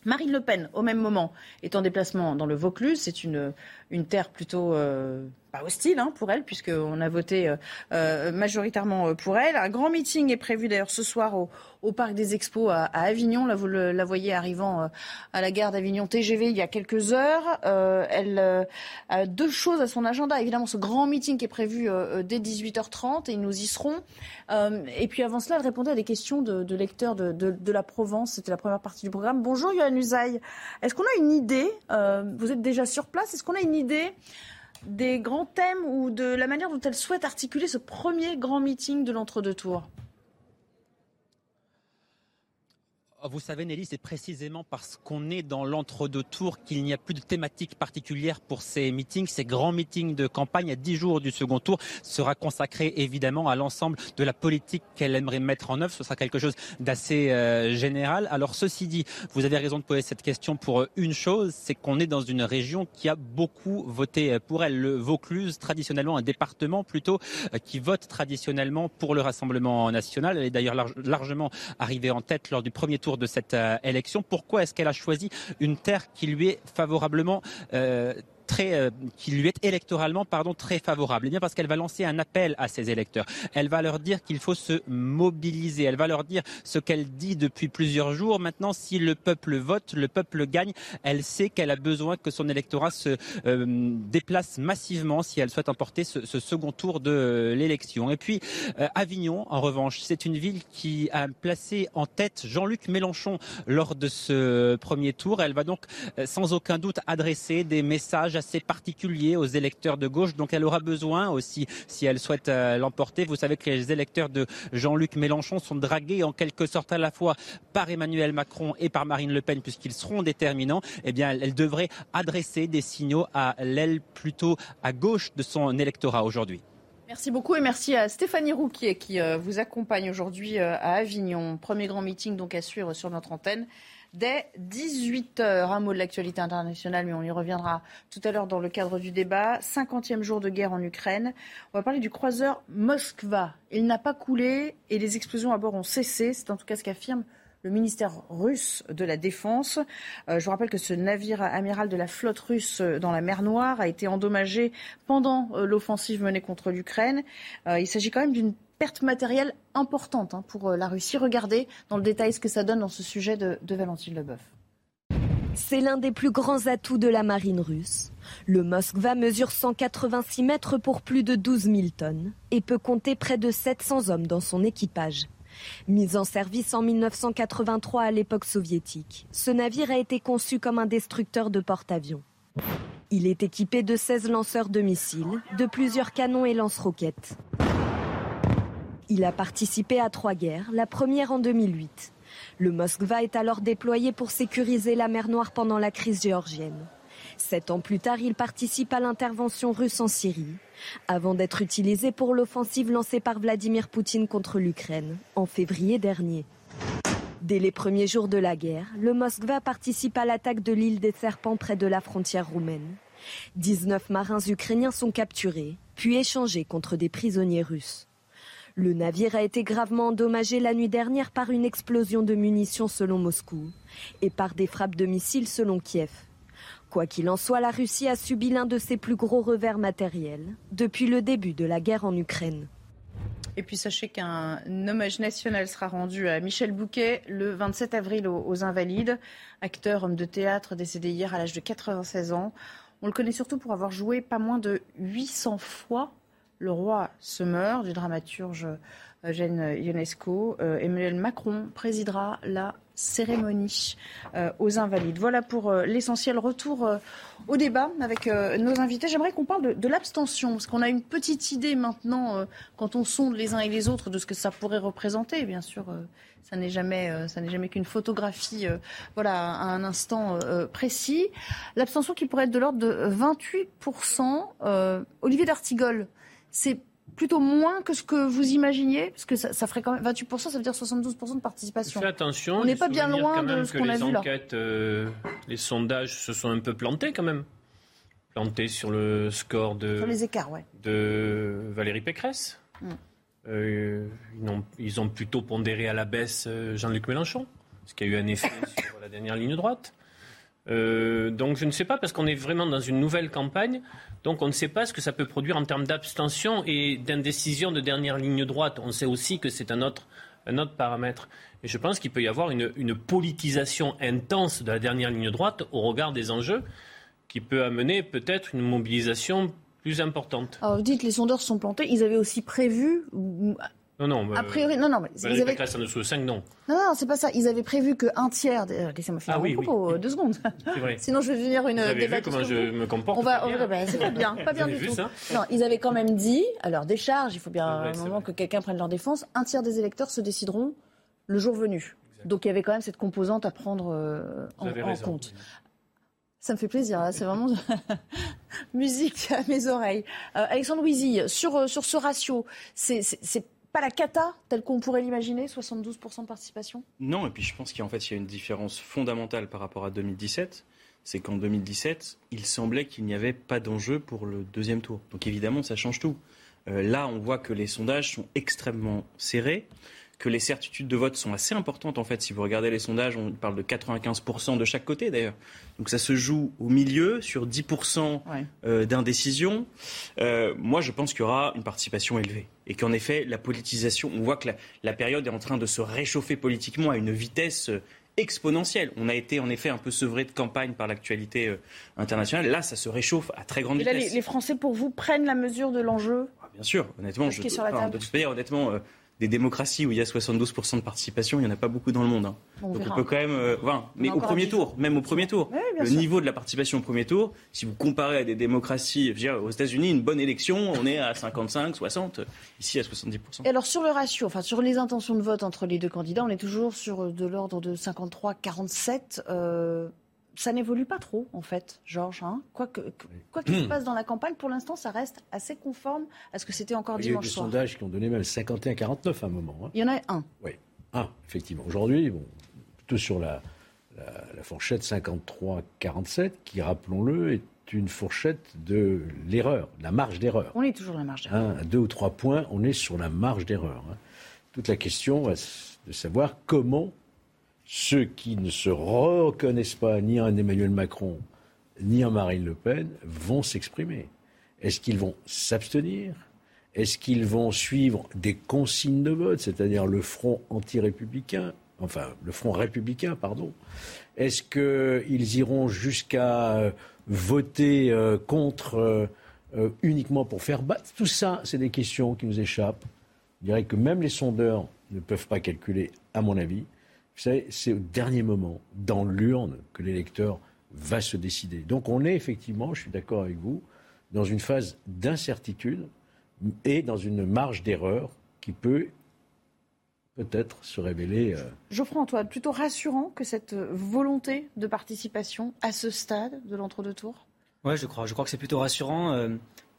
Speaker 2: Marine Le Pen, au même moment, est en déplacement dans le Vaucluse. C'est une, une terre plutôt euh, pas hostile hein, pour elle, puisqu'on a voté euh, euh, majoritairement pour elle. Un grand meeting est prévu d'ailleurs ce soir au, au Parc des Expos à, Avignon. Là, vous la voyez arrivant euh, à la gare d'Avignon TGV il y a quelques heures. Euh, elle euh, a deux choses à son agenda. Évidemment, ce grand meeting qui est prévu dès 18h30 et nous y serons. et puis avant cela, elle répondait à des questions de, lecteurs de, la Provence. C'était la première partie du programme. Bonjour Yohann Usaï. Est-ce qu'on a une idée Vous êtes déjà sur place. Est-ce qu'on a une idée des grands thèmes ou de la manière dont elle souhaite articuler ce premier grand meeting de l'entre-deux tours
Speaker 13: Oh, vous savez, Nelly, c'est précisément parce qu'on est dans l'entre-deux tours qu'il n'y a plus de thématique particulière pour ces meetings. Ces grands meetings de campagne à 10 jours du second tour sera consacré évidemment à l'ensemble de la politique qu'elle aimerait mettre en œuvre. Ce sera quelque chose d'assez euh, général. Alors, ceci dit, vous avez raison de poser cette question pour euh, une chose, c'est qu'on est dans une région qui a beaucoup voté euh, pour elle. Le Vaucluse, traditionnellement un département plutôt, qui vote traditionnellement pour le Rassemblement national. Elle est d'ailleurs largement arrivée en tête lors du premier tour de cette euh, élection. Pourquoi est-ce qu'elle a choisi une terre qui lui est favorablement euh, très, euh, qui lui est électoralement pardon, très favorable Eh bien parce qu'elle va lancer un appel à ses électeurs. Elle va leur dire qu'il faut se mobiliser. Elle va leur dire ce qu'elle dit depuis plusieurs jours. Maintenant, si le peuple vote, le peuple gagne. Elle sait qu'elle a besoin que son électorat se euh, déplace massivement si elle souhaite emporter ce, ce second tour de l'élection. Et puis euh, Avignon, en revanche, c'est une ville qui a placé en tête Jean-Luc Mélenchon lors de ce premier tour. Elle va donc sans aucun doute adresser des messages assez particulier aux électeurs de gauche. Donc elle aura besoin aussi, si elle souhaite euh, l'emporter, vous savez que les électeurs de Jean-Luc Mélenchon sont dragués en quelque sorte à la fois par Emmanuel Macron et par Marine Le Pen, puisqu'ils seront déterminants. Eh bien, elle devrait adresser des signaux à l'aile plutôt à gauche de son électorat aujourd'hui.
Speaker 2: Merci beaucoup et merci à Stéphanie Rouquier qui euh, vous accompagne aujourd'hui euh, à Avignon. Premier grand meeting donc à suivre sur notre antenne dès 18h. Un mot de l'actualité internationale, mais on y reviendra tout à l'heure dans le cadre du débat. 50e jour de guerre en Ukraine. On va parler du croiseur Moskva. Il n'a pas coulé et les explosions à bord ont cessé. C'est en tout cas ce qu'affirme le ministère russe de la Défense. Euh, je vous rappelle que ce navire amiral de la flotte russe euh, dans la mer Noire a été endommagé pendant euh, l'offensive menée contre l'Ukraine. il s'agit quand même d'une perte matérielle importante hein, pour la Russie. Regardez dans le détail ce que ça donne dans ce sujet de, de Valentine Leboeuf.
Speaker 14: C'est l'un des plus grands atouts de la marine russe. Le Moskva mesure 186 mètres pour plus de 12 000 tonnes et peut compter près de 700 hommes dans son équipage. Mis en service en 1983 à l'époque soviétique, ce navire a été conçu comme un destructeur de porte-avions. Il est équipé de 16 lanceurs de missiles, de plusieurs canons et lance-roquettes. Il a participé à trois guerres, la première en 2008. Le Moskva est alors déployé pour sécuriser la mer Noire pendant la crise géorgienne. Sept ans plus tard, il participe à l'intervention russe en Syrie, avant d'être utilisé pour l'offensive lancée par Vladimir Poutine contre l'Ukraine en février dernier. Dès les premiers jours de la guerre, le Moskva participe à l'attaque de l'île des Serpents près de la frontière roumaine. 19 marins ukrainiens sont capturés, puis échangés contre des prisonniers russes. Le navire a été gravement endommagé la nuit dernière par une explosion de munitions selon Moscou et par des frappes de missiles selon Kiev. Quoi qu'il en soit, la Russie a subi l'un de ses plus gros revers matériels depuis le début de la guerre en Ukraine.
Speaker 2: Et puis sachez qu'un hommage national sera rendu à Michel Bouquet le 27 avril aux, Invalides, acteur, homme de théâtre décédé hier à l'âge de 96 ans. On le connaît surtout pour avoir joué pas moins de 800 fois le roi se meurt du dramaturge Eugène Ionesco. Euh, Emmanuel Macron présidera la cérémonie euh, aux Invalides. Voilà pour euh, l'essentiel. Retour au débat avec nos invités. J'aimerais qu'on parle de, l'abstention, parce qu'on a une petite idée maintenant, quand on sonde les uns et les autres, de ce que ça pourrait représenter. Bien sûr, ça n'est jamais, ça jamais qu'une photographie, voilà, à un instant précis. L'abstention qui pourrait être de l'ordre de 28% Olivier d'Artigol c'est plutôt moins que ce que vous imaginiez Parce que ça, ferait quand même 28%, ça veut dire 72% de participation.
Speaker 4: Fais attention.
Speaker 2: On n'est pas bien loin de ce qu'on a vu là.
Speaker 4: Euh, les sondages se sont un peu plantés quand même. Plantés sur le score de,
Speaker 2: sur les écarts, ouais.
Speaker 4: de Valérie Pécresse. Mm. Euh, ils, ont, ils, ont, plutôt pondéré à la baisse euh, Jean-Luc Mélenchon, ce qui a eu un effet sur la dernière ligne droite. Donc je ne sais pas, parce qu'on est vraiment dans une nouvelle campagne. Donc on ne sait pas ce que ça peut produire en termes d'abstention et d'indécision de dernière ligne droite. On sait aussi que c'est un autre, un autre paramètre. Et je pense qu'il peut y avoir une, une, politisation intense de la dernière ligne droite au regard des enjeux qui peut amener peut-être une mobilisation plus importante.
Speaker 2: Alors vous dites que les sondeurs sont plantés. Ils avaient aussi prévu
Speaker 4: non, non.
Speaker 2: A euh, priori, non, non. Mais
Speaker 4: ils avaient... Pécresse, en dessous de 5, non.
Speaker 2: Non, non, c'est pas ça. Ils avaient prévu qu'un tiers. Euh, laissez-moi finir ah, oui, mon propos, oui. deux secondes.
Speaker 4: Vrai.
Speaker 2: Sinon, je vais devenir une.
Speaker 4: Vous avez vu comment je me comporte
Speaker 2: On va. Bah, c'est pas bien, pas bien du tout. Ça non, ils avaient quand même dit, à leur décharge, il faut bien vrai, un moment que quelqu'un prenne leur défense. Un tiers des électeurs se décideront le jour venu. Donc il y avait quand même cette composante à prendre euh, en, en, compte. Ça me fait plaisir, hein. c'est vraiment musique à mes oreilles. Euh, Alexandre Louisy, sur, sur ce ratio, c'est pas la cata telle qu'on pourrait l'imaginer, 72% de participation?
Speaker 9: Non, et puis je pense qu'en fait, il y a une différence fondamentale par rapport à 2017. C'est qu'en 2017, il semblait qu'il n'y avait pas d'enjeu pour le deuxième tour. Donc évidemment, ça change tout. Euh, là, on voit que les sondages sont extrêmement serrés que les certitudes de vote sont assez importantes en fait. Si vous regardez les sondages, on parle de 95% de chaque côté d'ailleurs. Donc ça se joue au milieu sur 10% euh, d'indécision. Euh, moi, je pense qu'il y aura une participation élevée et qu'en effet, la politisation, on voit que la, période est en train de se réchauffer politiquement à une vitesse euh, exponentielle. On a été en effet un peu sevré de campagne par l'actualité internationale. Là, ça se réchauffe à très grande vitesse.
Speaker 2: Les, Français, pour vous, prennent la mesure de l'enjeu?
Speaker 9: Ah, Bien sûr, honnêtement. Je, de toute manière, honnêtement des démocraties où il y a 72% de participation, il n'y en a pas beaucoup dans le monde. Hein. Donc on peut quand même. Euh, mais au premier tour, même au premier tour, le niveau de la participation au premier tour, si vous comparez à des démocraties, aux États-Unis, une bonne élection, on est à 55, 60, ici à 70%.
Speaker 2: Et alors sur le ratio, enfin sur les intentions de vote entre les deux candidats, on est toujours sur de l'ordre de 53-47 ça n'évolue pas trop, en fait, Georges. Hein. quoi qu'il quoi se passe dans la campagne, pour l'instant, ça reste assez conforme à ce que c'était encore dimanche
Speaker 10: soir. Il y a eu des sondages qui ont donné même 51-49 à un moment. Hein.
Speaker 2: Il y en a un.
Speaker 10: Oui, un, effectivement. Aujourd'hui, bon, plutôt sur la, la, fourchette 53-47, qui, rappelons-le, est une fourchette de l'erreur, la marge d'erreur.
Speaker 2: On est toujours la marge d'erreur.
Speaker 10: Hein, à deux ou trois points, on est sur la marge d'erreur. Hein. Toute la question est de savoir comment ceux qui ne se reconnaissent pas ni en Emmanuel Macron ni en Marine Le Pen vont s'exprimer. Est-ce qu'ils vont s'abstenir? Est-ce qu'ils vont suivre des consignes de vote, c'est-à-dire le front anti-républicain, enfin le front républicain, pardon? Est-ce qu'ils iront jusqu'à euh, voter euh, contre euh, uniquement pour faire battre? Tout ça, c'est des questions qui nous échappent. Je dirais que même les sondeurs ne peuvent pas calculer, à mon avis. Vous savez, c'est au dernier moment, dans l'urne, que l'électeur va se décider. Donc on est effectivement, je suis d'accord avec vous, dans une phase d'incertitude et dans une marge d'erreur qui peut peut-être se révéler. Euh...
Speaker 2: Geoffroy Antoine, plutôt rassurant que cette volonté de participation à ce stade de l'entre-deux tours
Speaker 8: Oui, je crois. Je crois que c'est plutôt rassurant. Euh,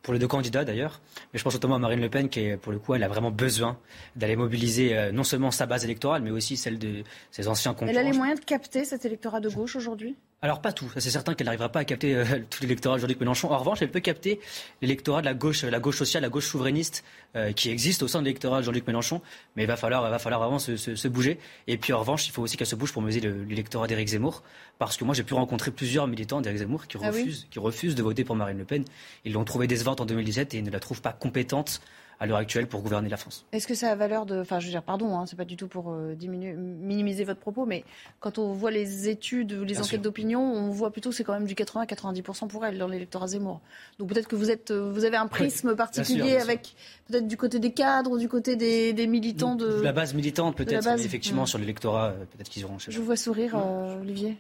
Speaker 8: pour les deux candidats d'ailleurs. Mais je pense notamment à Marine Le Pen qui, pour le coup, elle a vraiment besoin d'aller mobiliser euh, non seulement sa base électorale, mais aussi celle de ses anciens concurrents.
Speaker 2: Elle a les moyens de capter cet électorat de gauche aujourd'hui?
Speaker 8: Alors pas tout, c'est certain qu'elle n'arrivera pas à capter euh, tout l'électorat de Jean-Luc Mélenchon. En revanche, elle peut capter l'électorat de la gauche, la gauche sociale, la gauche souverainiste euh, qui existe au sein de l'électorat de Jean-Luc Mélenchon. Mais il va falloir, il va falloir vraiment se, se, se, bouger. Et puis en revanche, il faut aussi qu'elle se bouge pour mesurer l'électorat d'Éric Zemmour, parce que moi j'ai pu rencontrer plusieurs militants d'Éric Zemmour qui refusent, qui refusent de voter pour Marine Le Pen. Ils l'ont trouvée décevante en 2017 et ils ne la trouvent pas compétente à l'heure actuelle pour gouverner la France.
Speaker 2: Est-ce que ça a valeur de. Enfin, je veux dire, pardon, hein, c'est pas du tout pour euh, diminuer, minimiser votre propos, mais quand on voit les études ou les
Speaker 8: Bien
Speaker 2: enquêtes d'opinion, on voit plutôt que c'est quand même du 80-90% pour elle dans l'électorat Zemmour. Donc peut-être que vous, êtes, euh, vous avez un prisme
Speaker 8: Oui,
Speaker 2: particulier
Speaker 8: bien sûr, bien
Speaker 2: avec peut-être du côté des cadres, du côté des, des militants de.
Speaker 8: La base militante peut-être, effectivement
Speaker 2: Mm.
Speaker 8: sur l'électorat, euh, peut-être qu'ils auront.
Speaker 2: Je vous vois sourire, euh, Olivier.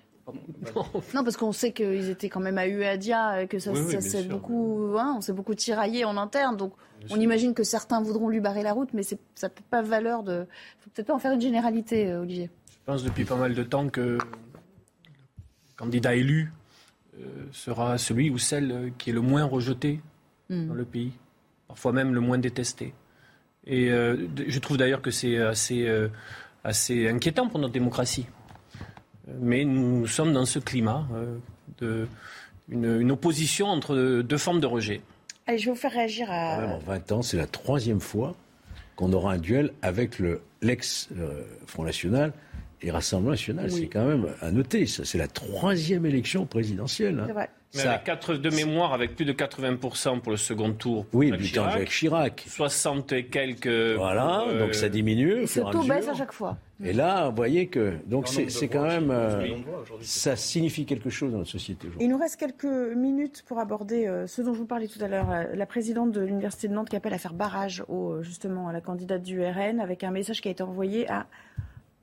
Speaker 2: Non, parce qu'on sait qu'ils étaient quand même à UADIA, et que ça,
Speaker 8: Oui, oui,
Speaker 2: ça
Speaker 8: bien
Speaker 2: s'est beaucoup, hein, on s'est beaucoup tiraillé en interne. Donc, on imagine que certains voudront lui barrer la route, mais ça peut pas valeur de. Faut peut-être pas en faire une généralité, euh, Olivier.
Speaker 4: Je pense depuis pas mal de temps que le candidat élu euh, sera celui ou celle euh, qui est le moins rejeté
Speaker 2: Mm.
Speaker 4: dans le pays, parfois même le moins détesté. Et euh, je trouve d'ailleurs que c'est assez, euh, assez inquiétant pour notre démocratie. Mais nous sommes dans ce climat euh, de une, une opposition entre deux formes de rejet.
Speaker 2: Allez, je vais vous faire réagir à.
Speaker 10: Quand même, en 20 ans, c'est la troisième fois qu'on aura un duel avec le- l'ex-Front National et Rassemblement National.
Speaker 2: Oui.
Speaker 10: C'est quand même à noter. Ça, c'est la troisième élection présidentielle. hein.
Speaker 2: C'est vrai.
Speaker 4: Mais
Speaker 10: Ça-
Speaker 4: avec quatre, de mémoire, avec plus de 80% pour le second tour. pour
Speaker 10: Oui,
Speaker 4: Jacques Chirac,
Speaker 10: Jacques Chirac.
Speaker 4: 60 et quelques.
Speaker 10: Voilà,
Speaker 4: pour, euh,
Speaker 10: donc ça diminue
Speaker 2: Ce taux baisse à chaque fois.
Speaker 10: Et là, vous voyez que donc c'est quand même euh, ça signifie quelque chose dans notre société aujourd'hui.
Speaker 2: Il nous reste quelques minutes pour aborder euh, ce dont je vous parlais tout à l'heure. La présidente de l'Université de Nantes qui appelle à faire barrage au, justement à la candidate du RN avec un message qui a été envoyé à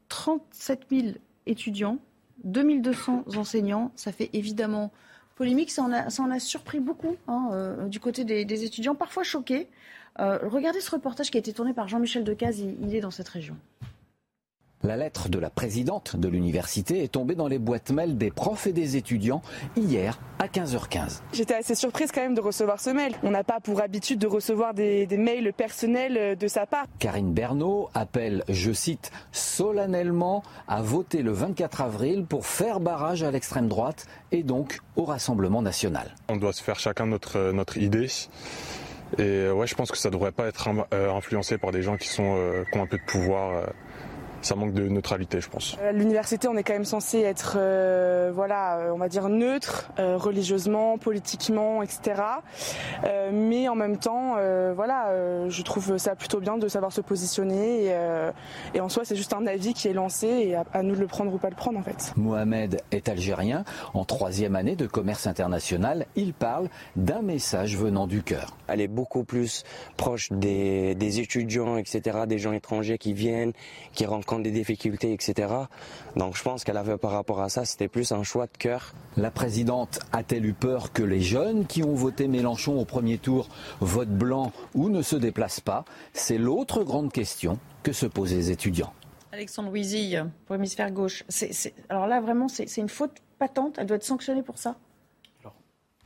Speaker 2: 37 000 étudiants, 2200 enseignants. Ça fait évidemment polémique. Ça en a, surpris beaucoup hein, euh, du côté des, étudiants, parfois choqués. Euh, regardez ce reportage qui a été tourné par Jean-Michel Decaze. Il est dans cette région.
Speaker 15: La lettre de la présidente de l'université est tombée dans les boîtes mail des profs et des étudiants hier à 15h15.
Speaker 16: J'étais assez surprise quand même de recevoir ce mail. On n'a pas pour habitude de recevoir des, des mails personnels euh, de sa part.
Speaker 15: Karine Bernot appelle, je cite, solennellement à voter le 24 avril pour faire barrage à l'extrême droite et donc au Rassemblement national.
Speaker 17: On doit se faire chacun notre, notre idée. Et euh, ouais, je pense que ça devrait pas être euh, influencé par des gens qui, sont, euh, qui ont un peu de pouvoir. euh, ça manque de neutralité, je pense.
Speaker 16: À l'université, on est quand même censé être, euh, voilà, euh, on va dire neutre, euh, religieusement, politiquement, etc. Euh, mais en même temps, euh, voilà, euh, je trouve ça plutôt bien de savoir se positionner. Et, euh, et en soi, c'est juste un avis qui est lancé et à, à nous de le prendre ou pas le prendre, en fait.
Speaker 15: Mohamed est algérien. En troisième année de commerce international, il parle d'un message venant du cœur.
Speaker 18: Elle est beaucoup plus proche des, des étudiants, etc., des gens étrangers qui viennent, qui rencontrent des difficultés, etc. Donc je pense qu'elle avait par rapport à ça, c'était plus un choix de cœur.
Speaker 15: La présidente a-t-elle eu peur que les jeunes qui ont voté Mélenchon au premier tour votent blanc ou ne se déplacent pas? C'est l'autre grande question que se posent les étudiants.
Speaker 2: Alexandre Louisy, pour l'hémisphère gauche. Alors là, vraiment, c'est une faute patente? Elle doit être sanctionnée pour ça?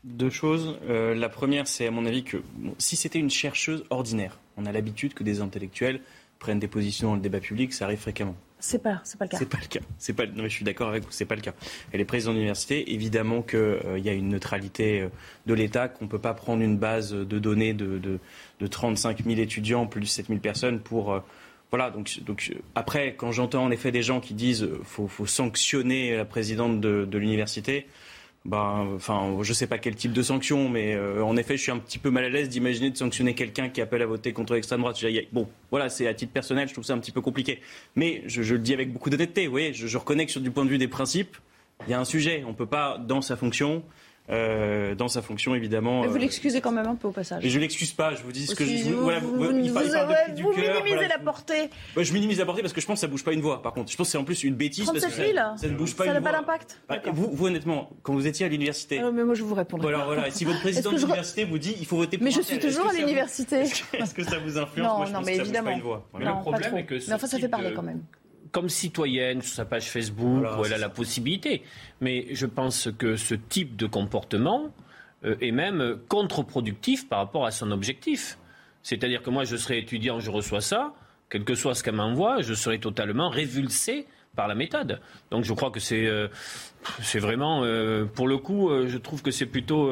Speaker 9: Deux choses. Euh, la première, c'est à mon avis que bon, si c'était une chercheuse ordinaire, on a l'habitude que des intellectuels prennent des positions dans le débat public, ça arrive fréquemment.
Speaker 2: C'est pas, c'est pas le cas.
Speaker 9: C'est pas le cas. C'est pas. Non, mais je suis d'accord avec vous. C'est pas le cas. Elle est présidente d'université. Évidemment qu'il y a une neutralité euh, de l'État, qu'on peut pas prendre une base de données de, de, de 35 000 étudiants plus 7 000 personnes pour. euh, voilà. Donc, donc euh, après, quand j'entends en effet des gens qui disent euh, faut, faut sanctionner la présidente de, de l'université. Ben, enfin, je sais pas quel type de sanction, mais euh, en effet, je suis un petit peu mal à l'aise d'imaginer de sanctionner quelqu'un qui appelle à voter contre l'extrême droite. Bon, voilà, c'est à titre personnel, je trouve ça un petit peu compliqué. Mais je, le dis avec beaucoup d'honnêteté, oui, je, je reconnais que sur du point de vue des principes, il y a un sujet. On ne peut pas, dans sa fonction, euh, dans sa fonction évidemment.
Speaker 2: Mais vous euh, l'excusez quand même un peu au passage.
Speaker 9: Mais je l'excuse pas, je vous dis ce que je
Speaker 2: vous, voilà, vous, vous, minimisez la portée.
Speaker 9: je minimise la portée parce que je pense que ça bouge pas une voix. Par contre, je pense que c'est en plus une bêtise parce que ça, ça, ne bouge pas
Speaker 2: ça
Speaker 9: une voix.
Speaker 2: Ça n'a pas d'impact.
Speaker 9: Bah, vous, vous, honnêtement, quand vous étiez à l'université.
Speaker 2: Ah, mais moi je vous répondrai.
Speaker 9: Voilà, voilà. Si votre président de l'université vous dit il faut voter pour
Speaker 2: Mais je suis toujours à l'université.
Speaker 9: Est-ce que ça vous influence?
Speaker 2: Non, non, mais évidemment.
Speaker 4: Le problème est que.
Speaker 2: Mais enfin, ça fait parler quand même
Speaker 4: comme citoyenne sur sa page Facebook où elle a la possibilité. Mais je pense que ce type de comportement euh, est même contre-productif par rapport à son objectif. C'est-à-dire que moi, je serais étudiant, je reçois ça, quel que soit ce qu'elle m'envoie, je serais totalement révulsé par la méthode. Donc je crois que c'est euh, c'est vraiment, euh, pour le coup, je trouve que c'est plutôt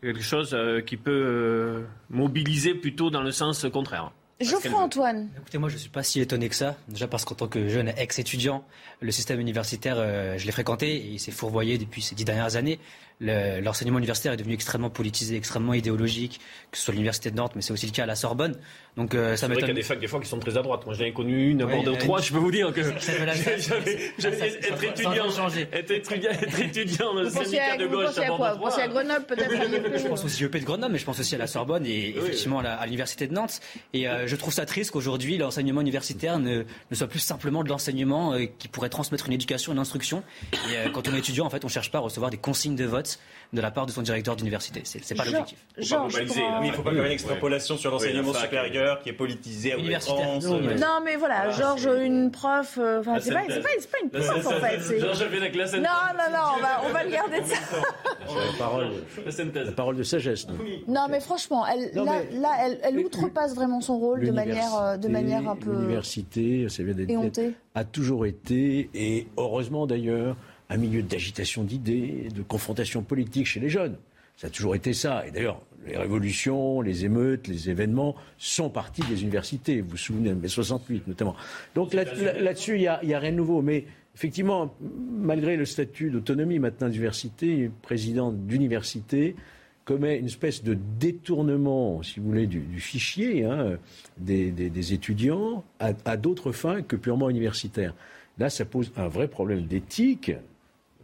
Speaker 4: quelque chose qui peut mobiliser plutôt dans le sens contraire.
Speaker 2: Geoffroy Antoine.
Speaker 8: Écoutez, moi, je ne suis pas si étonné que ça. Déjà parce qu'en tant que jeune ex-étudiant, le système universitaire, je l'ai fréquenté et il s'est fourvoyé depuis ces dix dernières années l'enseignement universitaire est devenu extrêmement politisé, extrêmement idéologique, que ce soit l'université de Nantes, mais c'est aussi le cas à la Sorbonne. Donc
Speaker 4: euh, ça C'est vrai qu'il y a des facs des fois qui sont très à droite. Moi, j'en ai connu une, ouais, de trois. Je peux vous dire que j'avais être étudiant, être étudiant, être étudiant dans le syndicat de gauche.
Speaker 2: Vous pensez à à Grenoble peut-être
Speaker 8: Je pense aussi au de Grenoble, mais je pense aussi à la Sorbonne et effectivement à l'université de Nantes. Et euh, je trouve ça triste qu'aujourd'hui l'enseignement universitaire ne, ne soit plus simplement de l'enseignement euh, qui pourrait transmettre une éducation, une instruction. Et quand on est étudiant, en fait, on cherche pas à recevoir des consignes de vote de la part de son directeur d'université. C'est, n'est pas l'objectif.
Speaker 9: il ne faut pas faire une extrapolation sur l'enseignement supérieur qui est politisé à
Speaker 8: universitaire.
Speaker 2: Non, mais voilà, Georges, une prof. Euh, enfin, c'est pas, pas, pas, une prof en fait.
Speaker 4: Georges fait la classe.
Speaker 2: Non, non, non, on va, on va le garder de ça.
Speaker 10: La parole, la parole de sagesse.
Speaker 2: Non, mais franchement, elle, là, là, elle, elle outrepasse vraiment son rôle de manière, euh, de manière un peu.
Speaker 10: L'université, ça vient d'être. A toujours été, et heureusement d'ailleurs, un milieu d'agitation d'idées, de confrontation politique chez les jeunes. Ça a toujours été ça. Et d'ailleurs, les révolutions, les émeutes, les événements sont partis des universités. Vous vous souvenez de mai 68 notamment. Donc là-dessus, il n'y a, rien de nouveau. Mais effectivement, malgré le statut d'autonomie maintenant d'université, président d'université commet une espèce de détournement, si vous voulez, du, fichier hein, des, étudiants à, à d'autres fins que purement universitaires. Là, ça pose un vrai problème d'éthique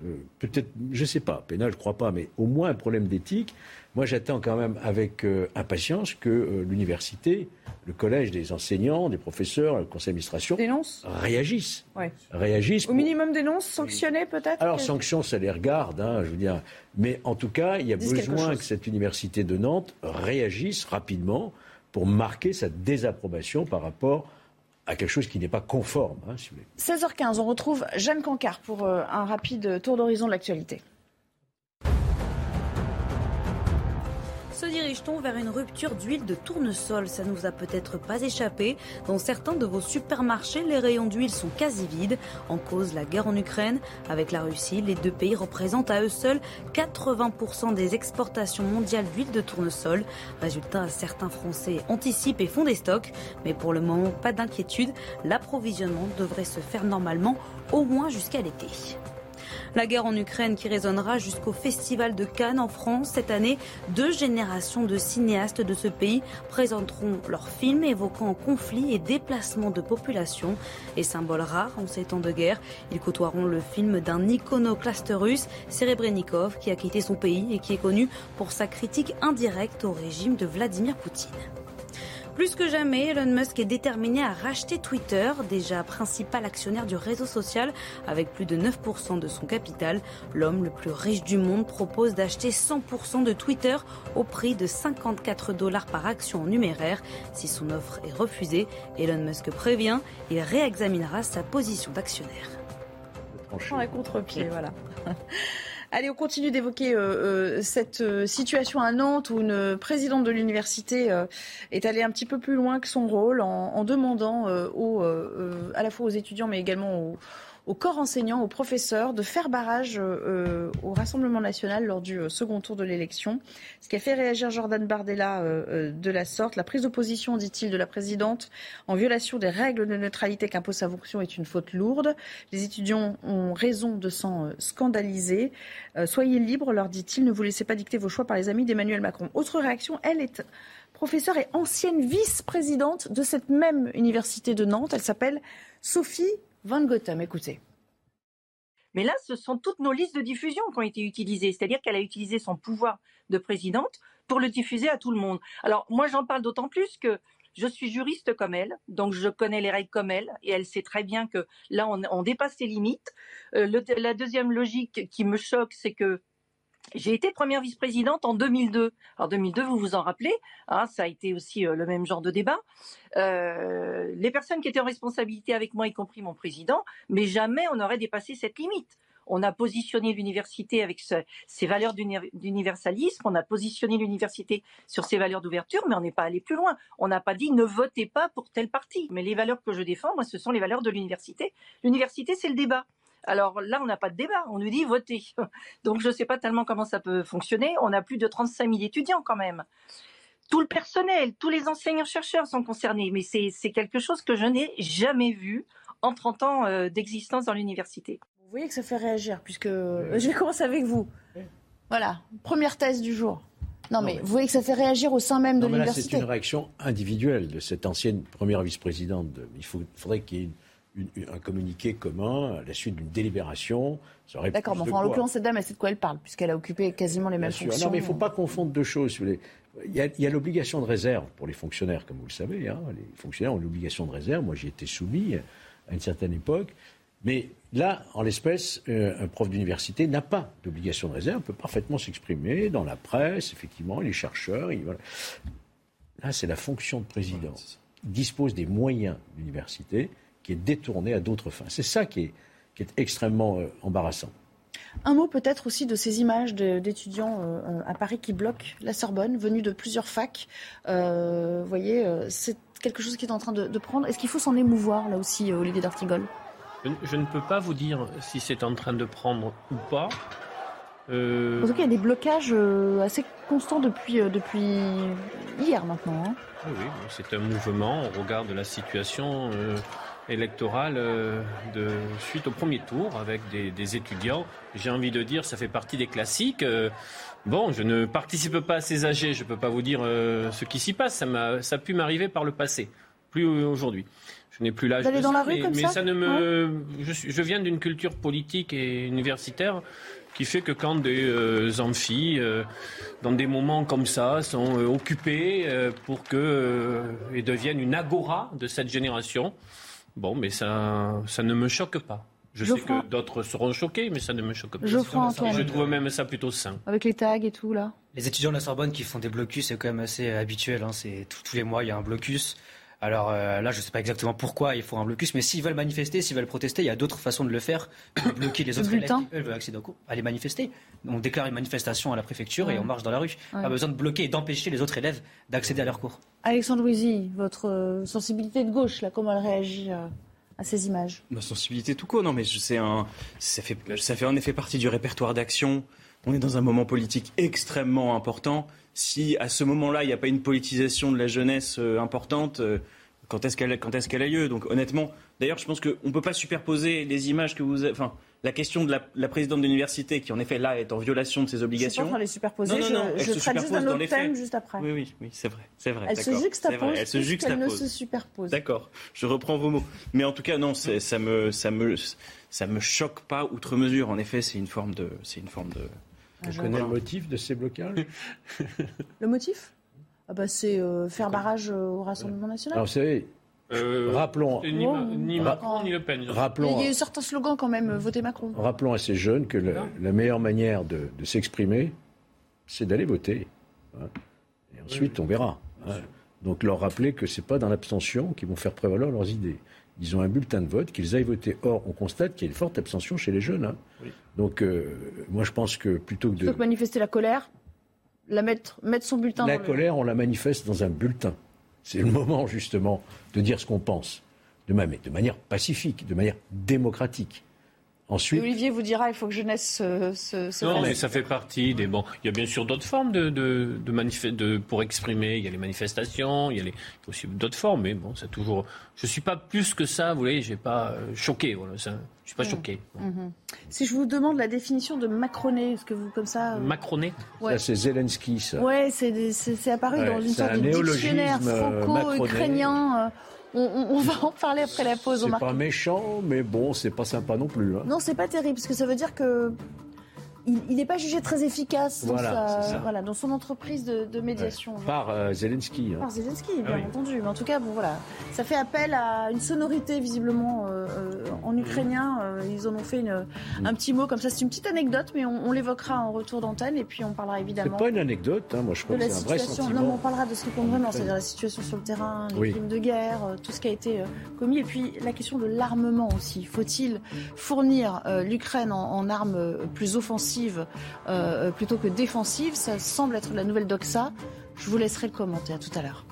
Speaker 10: euh, peut-être, je ne sais pas, pénal, je ne crois pas, mais au moins un problème d'éthique. Moi, j'attends quand même avec euh, impatience que euh, l'université, le collège des enseignants, des professeurs, le conseil d'administration réagissent. réagissent
Speaker 2: Au minimum dénonce, sanctionner peut-être?
Speaker 10: Alors, sanctions, ça les regarde, hein, je veux dire. Mais en tout cas, il y a besoin que cette université de Nantes réagisse rapidement pour marquer sa désapprobation par rapport à quelque chose qui n'est pas conforme. Hein,
Speaker 2: 16h15, on retrouve Jeanne Cancard pour euh, un rapide tour d'horizon de l'actualité.
Speaker 19: Dirige-t-on vers une rupture d'huile de tournesol? Ça ne vous a peut-être pas échappé. Dans certains de vos supermarchés, les rayons d'huile sont quasi vides. En cause, la guerre en Ukraine. Avec la Russie, les deux pays représentent à eux seuls 80% des exportations mondiales d'huile de tournesol. Résultat, certains Français anticipent et font des stocks. Mais pour le moment, pas d'inquiétude. L'approvisionnement devrait se faire normalement au moins jusqu'à l'été. La guerre en Ukraine qui résonnera jusqu'au Festival de Cannes en France cette année. Deux générations de cinéastes de ce pays présenteront leurs films évoquant conflits et déplacements de population. Et symbole rare en ces temps de guerre, ils côtoieront le film d'un iconoclaste russe, Serebrennikov, qui a quitté son pays et qui est connu pour sa critique indirecte au régime de Vladimir Poutine. Plus que jamais, Elon Musk est déterminé à racheter Twitter, déjà principal actionnaire du réseau social avec plus de 9% de son capital. L'homme le plus riche du monde propose d'acheter 100% de Twitter au prix de 54 dollars par action en numéraire. Si son offre est refusée, Elon Musk prévient, il réexaminera sa position d'actionnaire.
Speaker 2: à contre-pied, voilà. Allez, on continue d'évoquer euh, euh, cette euh, situation à Nantes où une présidente de l'université est allée un petit peu plus loin que son rôle en, demandant à la fois aux étudiants mais également au corps enseignant, aux professeurs, de faire barrage euh, au Rassemblement national lors du euh, second tour de l'élection. Ce qui a fait réagir Jordan Bardella euh, de la sorte. La prise d'opposition, dit-il, de la présidente en violation des règles de neutralité qu'impose sa fonction est une faute lourde. Les étudiants ont raison de s'en scandaliser. soyez libres, leur dit-il, ne vous laissez pas dicter vos choix par les amis d'Emmanuel Macron. Autre réaction, elle est professeure et ancienne vice-présidente de cette même université de Nantes. Elle s'appelle Sophie Van Gotham. Écoutez.
Speaker 20: Mais là, ce sont toutes nos listes de diffusion qui ont été utilisées. C'est-à-dire qu'elle a utilisé son pouvoir de présidente pour le diffuser à tout le monde. Alors, moi, j'en parle d'autant plus que je suis juriste comme elle, donc je connais les règles comme elle, et elle sait très bien que là, on, dépasse ses limites. Euh, la deuxième logique qui me choque, c'est que j'ai été première vice-présidente en 2002. Alors 2002, vous vous en rappelez, hein, ça a été aussi euh, le même genre de débat. Euh, les personnes qui étaient en responsabilité avec moi, y compris mon président, mais jamais on n'aurait dépassé cette limite. On a positionné l'université avec ses valeurs d'universalisme, on a positionné l'université sur ses valeurs d'ouverture, mais on n'est pas allé plus loin. On n'a pas dit ne votez pas pour tel parti. Mais les valeurs que je défends, moi, ce sont les valeurs de l'université. L'université, c'est le débat. Alors là, on n'a pas de débat, on nous dit votez. Donc je ne sais pas tellement comment ça peut fonctionner. On a plus de 35 000 étudiants quand même. Tout le personnel, tous les enseignants-chercheurs sont concernés, mais c'est quelque chose que je n'ai jamais vu en 30 ans euh, d'existence dans l'université.
Speaker 2: Vous voyez que ça fait réagir, puisque euh, je vais commencer avec vous. Voilà, première thèse du jour. Non, mais, vous voyez que ça fait réagir au sein même de l'université.
Speaker 10: C'est une réaction individuelle de cette ancienne première vice-présidente. Il faudrait qu'il y ait une un communiqué commun à la suite d'une délibération.
Speaker 2: D'accord, mais enfin, en l'occurrence, cette dame, elle sait de quoi elle parle, puisqu'elle a occupé quasiment les mêmes fonctions.
Speaker 10: Non, mais il ne faut pas confondre deux choses. Il y a, l'obligation de réserve pour les fonctionnaires, comme vous le savez. Hein. Les fonctionnaires ont l'obligation de réserve. Moi, j'y étais soumis à une certaine époque. Mais là, en l'espèce, euh, un prof d'université n'a pas d'obligation de réserve, peut parfaitement s'exprimer dans la presse, effectivement, les chercheurs. Là, c'est la fonction de président. Il dispose des moyens d'université qui est détourné à d'autres fins. C'est ça qui est, qui est extrêmement euh, embarrassant.
Speaker 2: Un mot peut-être aussi de ces images d'étudiants euh, à Paris qui bloquent la Sorbonne, venus de plusieurs facs. Euh, vous voyez, c'est quelque chose qui est en train de, prendre. Est-ce qu'il faut s'en émouvoir là aussi, Olivier d'Artigol?
Speaker 4: Je, ne peux pas vous dire si c'est en train de prendre ou pas.
Speaker 2: Euh... En tout cas, il y a des blocages assez constants depuis, depuis hier maintenant. Hein.
Speaker 4: Oui, oui c'est un mouvement au regard de la situation électorale euh, de suite au premier tour avec des, étudiants. J'ai envie de dire, ça fait partie des classiques. Euh, bon, je ne participe pas à ces âgés, je ne peux pas vous dire euh, ce qui s'y passe. Ça, a, ça a pu m'arriver par le passé, plus aujourd'hui. Je n'ai plus l'âge
Speaker 2: de dans la rue
Speaker 4: mais,
Speaker 2: comme
Speaker 4: mais ça, ne me. Je, je, viens d'une culture politique et universitaire qui fait que quand des amphis, dans des moments comme ça, sont occupés pour que et deviennent une agora de cette génération, Bon, mais ça, ça ne me choque pas. Je sais que d'autres seront choqués, mais ça ne me choque pas. Je trouve même ça plutôt sain.
Speaker 2: Avec les tags et tout, là
Speaker 8: Les étudiants de la Sorbonne qui font des blocus, c'est quand même assez habituel. Hein. C'est tous les mois, il y a un blocus. Alors euh, là, je ne sais pas exactement pourquoi il faut un blocus, mais s'ils veulent manifester, s'ils veulent protester, il y a d'autres façons de le faire. De bloquer les autres élèves qui veulent accéder au cours, aller manifester. On déclare une manifestation à la préfecture et on marche dans la rue. Pas besoin de bloquer et d'empêcher les autres élèves d'accéder à leurs cours.
Speaker 2: Alexandre Louisy, votre euh, sensibilité de gauche, là, comment elle réagit euh, à ces images?
Speaker 9: Ma sensibilité tout court, non, mais c'est un, ça fait, ça fait en effet partie du répertoire d'action. On est dans un moment politique extrêmement important. Si à ce moment-là, il n'y a pas une politisation de la jeunesse importante, quand est-ce qu'elle est a lieu? Donc honnêtement, d'ailleurs, je pense qu'on ne peut pas superposer les images que vous avez. Enfin, la question de la, présidente de l'université, qui en effet là est en violation de ses obligations. Je
Speaker 2: ne pas les superposer. Non, non, non, je, je traite juste un autre thème juste après.
Speaker 9: Oui, oui, oui, c'est vrai, c'est vrai.
Speaker 2: Elle se juxtapose. Elle se juxtapose. ne se superpose.
Speaker 9: D'accord. Je reprends vos mots. Mais en tout cas, non, ça me, ça me, ça me choque pas outre mesure. En effet, c'est une forme de, c'est une forme de.
Speaker 10: Vous connaissez le motif de ces blocages
Speaker 2: Le motif? Ah bah, c'est euh, faire barrage euh, au Rassemblement national.
Speaker 10: Alors, vous savez, euh, rappelons.
Speaker 4: Ni, Macron ni Le Pen.
Speaker 2: Rappelons, il y a eu certains slogans quand même, voter Macron.
Speaker 10: Rappelons à ces jeunes que la meilleure manière de, s'exprimer, c'est d'aller voter. Hein. Et ensuite, on verra. Hein. Donc leur rappeler que ce n'est pas dans l'abstention qu'ils vont faire prévaloir leurs idées. Ils ont un bulletin de vote, qu'ils aillent voter. Or, on constate qu'il y a une forte abstention chez les jeunes. Hein. Donc, moi, je pense que plutôt que de.
Speaker 2: Plutôt que manifester la colère, la mettre, mettre son bulletin.
Speaker 10: La colère, on la manifeste dans un bulletin. C'est le moment justement de dire ce qu'on pense, de, de manière pacifique, de manière démocratique. Ensuite,
Speaker 2: Olivier vous dira, il faut que jeunesse se, se, se
Speaker 4: Non,
Speaker 2: fasse.
Speaker 4: mais ça fait partie des. Bon, il y a bien sûr d'autres formes de, de, de, manif- de- pour exprimer. Il y a les manifestations, il y a, les, il y a aussi d'autres formes. Mais bon, c'est toujours. Je suis pas plus que ça. Vous voyez, j'ai pas euh, choqué. Voilà, ça, je suis pas
Speaker 2: Mm.
Speaker 4: choqué.
Speaker 2: Mhm. Si je vous demande la définition de macroné, est-ce que vous, comme ça. euh,
Speaker 4: Macroné.
Speaker 2: Ouais.
Speaker 10: ça c'est Zelensky, ça.
Speaker 2: Ouais, c'est apparu
Speaker 10: Ouais,
Speaker 2: dans une sorte
Speaker 10: un
Speaker 2: de dictionnaire
Speaker 10: euh,
Speaker 2: franco-ukrainien. On, va en parler après la pause.
Speaker 10: C'est pas méchant, mais bon, c'est pas sympa non plus. hein.
Speaker 2: Non, c'est pas terrible, parce que ça veut dire que il n'est pas jugé très efficace dans,
Speaker 10: Voilà,
Speaker 2: sa-
Speaker 10: c'est ça.
Speaker 2: voilà, dans son entreprise de, de médiation.
Speaker 10: Par euh, Zelensky. hein.
Speaker 2: Par Zelensky, bien
Speaker 10: Ah oui.
Speaker 2: entendu. Mais en tout cas, bon, voilà. ça fait appel à une sonorité, visiblement, euh, euh, en ukrainien. Euh, ils en ont fait une- un petit mot comme ça. C'est une petite anecdote, mais on, on l'évoquera en retour d'antenne. Et puis, on parlera
Speaker 10: C'est
Speaker 2: évidemment
Speaker 10: pas une anecdote, hein, moi je
Speaker 2: de
Speaker 10: crois que c'est un vrai sentiment.
Speaker 2: Non, mais on parlera de ce qui compte vraiment, c'est-à-dire la situation sur le terrain, les
Speaker 10: Oui.
Speaker 2: crimes de guerre, tout ce qui a été commis. Et puis, la question de l'armement aussi. Faut-il fournir l'Ukraine en, en armes plus offensives euh, plutôt que défensives Ça semble être la nouvelle doxa. Je vous laisserai le commenter. À tout à l'heure.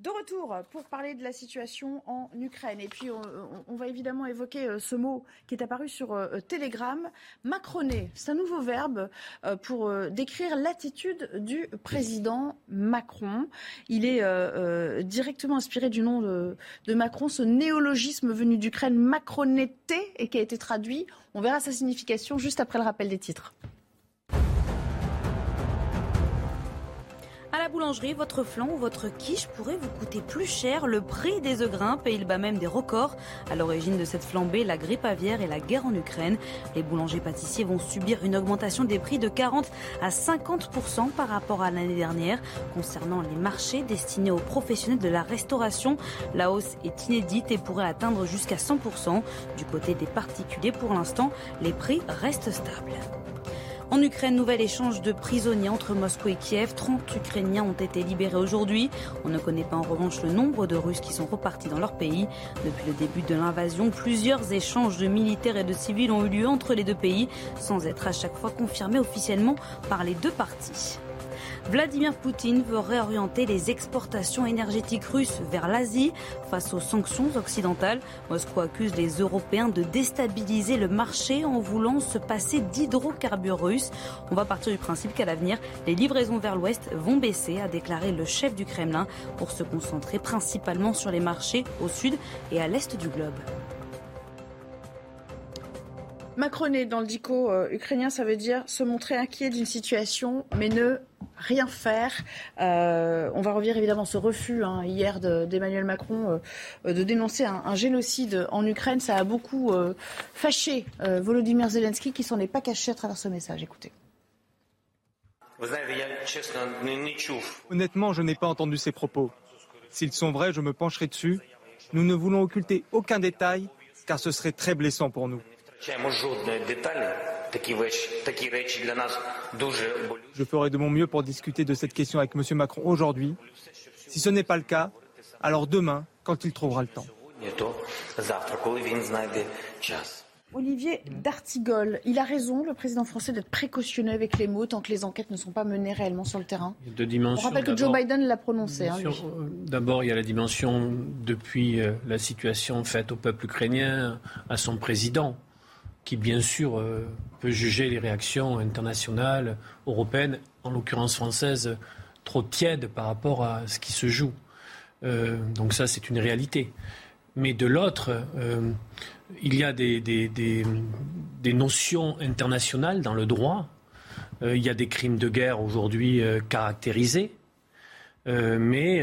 Speaker 2: De retour pour parler de la situation en Ukraine. Et puis, on, va évidemment évoquer euh, ce mot qui est apparu sur euh, Telegram, macroné. C'est un nouveau verbe euh, pour euh, décrire l'attitude du président Macron. Il est euh, euh, directement inspiré du nom de, Macron, ce néologisme venu d'Ukraine, macronété, et qui a été traduit. On verra sa signification juste après le rappel des titres.
Speaker 19: La boulangerie, votre flan ou votre quiche pourrait vous coûter plus cher. Le prix des œufs grimpe et il bat même des records. À l'origine de cette flambée, la grippe aviaire et la guerre en Ukraine. Les boulangers pâtissiers vont subir une augmentation des prix de 40 à 50% par rapport à l'année dernière. Concernant les marchés destinés aux professionnels de la restauration, la hausse est inédite et pourrait atteindre jusqu'à 100%. Du côté des particuliers, pour l'instant, les prix restent stables. En Ukraine, nouvel échange de prisonniers entre Moscou et Kiev. 30 Ukrainiens ont été libérés aujourd'hui. On ne connaît pas en revanche le nombre de Russes qui sont repartis dans leur pays. Depuis le début de l'invasion, plusieurs échanges de militaires et de civils ont eu lieu entre les deux pays, sans être à chaque fois confirmés officiellement par les deux parties. Vladimir Poutine veut réorienter les exportations énergétiques russes vers l'Asie face aux sanctions occidentales. Moscou accuse les Européens de déstabiliser le marché en voulant se passer d'hydrocarbures russes. On va partir du principe qu'à l'avenir, les livraisons vers l'Ouest vont baisser, a déclaré le chef du Kremlin, pour se concentrer principalement sur les marchés au sud et à l'est du globe.
Speaker 2: Macroné dans le dico euh, ukrainien, ça veut dire se montrer inquiet d'une situation, mais ne rien faire. Euh, on va revenir évidemment ce refus hein, hier de- d'Emmanuel Macron euh, de dénoncer un, un génocide en Ukraine. Ça a beaucoup euh, fâché euh, Volodymyr Zelensky qui s'en est pas caché à travers ce message. Écoutez.
Speaker 21: Honnêtement, je n'ai pas entendu ces propos. S'ils sont vrais, je me pencherai dessus. Nous ne voulons occulter aucun détail, car ce serait très blessant pour nous. Je ferai de mon mieux pour discuter de cette question avec M. Macron aujourd'hui. Si ce n'est pas le cas, alors demain, quand il trouvera le temps.
Speaker 2: Olivier D'Artigol, il a raison, le président français, d'être précautionneux avec les mots tant que les enquêtes ne sont pas menées réellement sur le terrain.
Speaker 4: Deux
Speaker 2: On
Speaker 4: dimensions.
Speaker 2: rappelle que Joe Biden l'a prononcé. Hein,
Speaker 4: euh, D'abord, il y a la dimension depuis euh, la situation faite au peuple ukrainien, à son président, qui bien sûr euh, peut juger les réactions internationales, européennes, en l'occurrence françaises, trop tièdes par rapport à ce qui se joue. Euh, donc ça, c'est une réalité. Mais de l'autre, euh, il y a des, des- des- notions internationales dans le droit. Il y a des crimes de guerre aujourd'hui caractérisés. Mais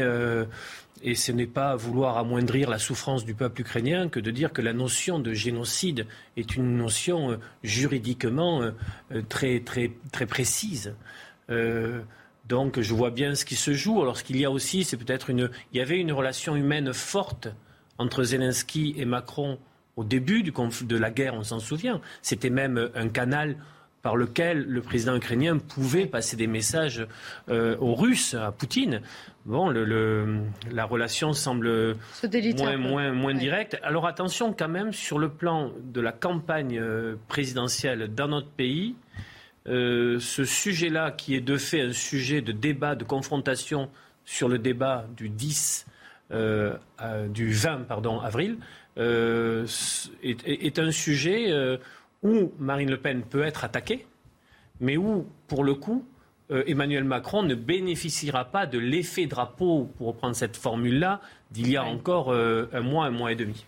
Speaker 4: et ce n'est pas vouloir amoindrir la souffrance du peuple ukrainien que de dire que la notion de génocide est une notion euh, juridiquement euh, euh, très très très précise. Donc je vois bien ce qui se joue. Alors ce qu'il y a aussi, c'est peut-être une. Il y avait une relation humaine forte entre Zelensky et Macron au début du de la guerre, on s'en souvient. C'était même un canal par lequel le président ukrainien pouvait passer des messages euh, aux Russes, à Poutine. Bon, le, le- la relation semble moins,
Speaker 2: un peu.
Speaker 4: moins, moins
Speaker 2: Ouais.
Speaker 4: directe. Alors attention quand même, sur le plan de la campagne euh, présidentielle dans notre pays, euh, ce sujet-là, qui est de fait un sujet de débat, de confrontation sur le débat du 10 euh, euh, du 20 pardon, avril est, est, un sujet où Marine Le Pen peut être attaquée, mais où, pour le coup, Emmanuel Macron ne bénéficiera pas de l'effet drapeau, pour reprendre cette formule-là, d'il y a encore un mois, un mois et demi.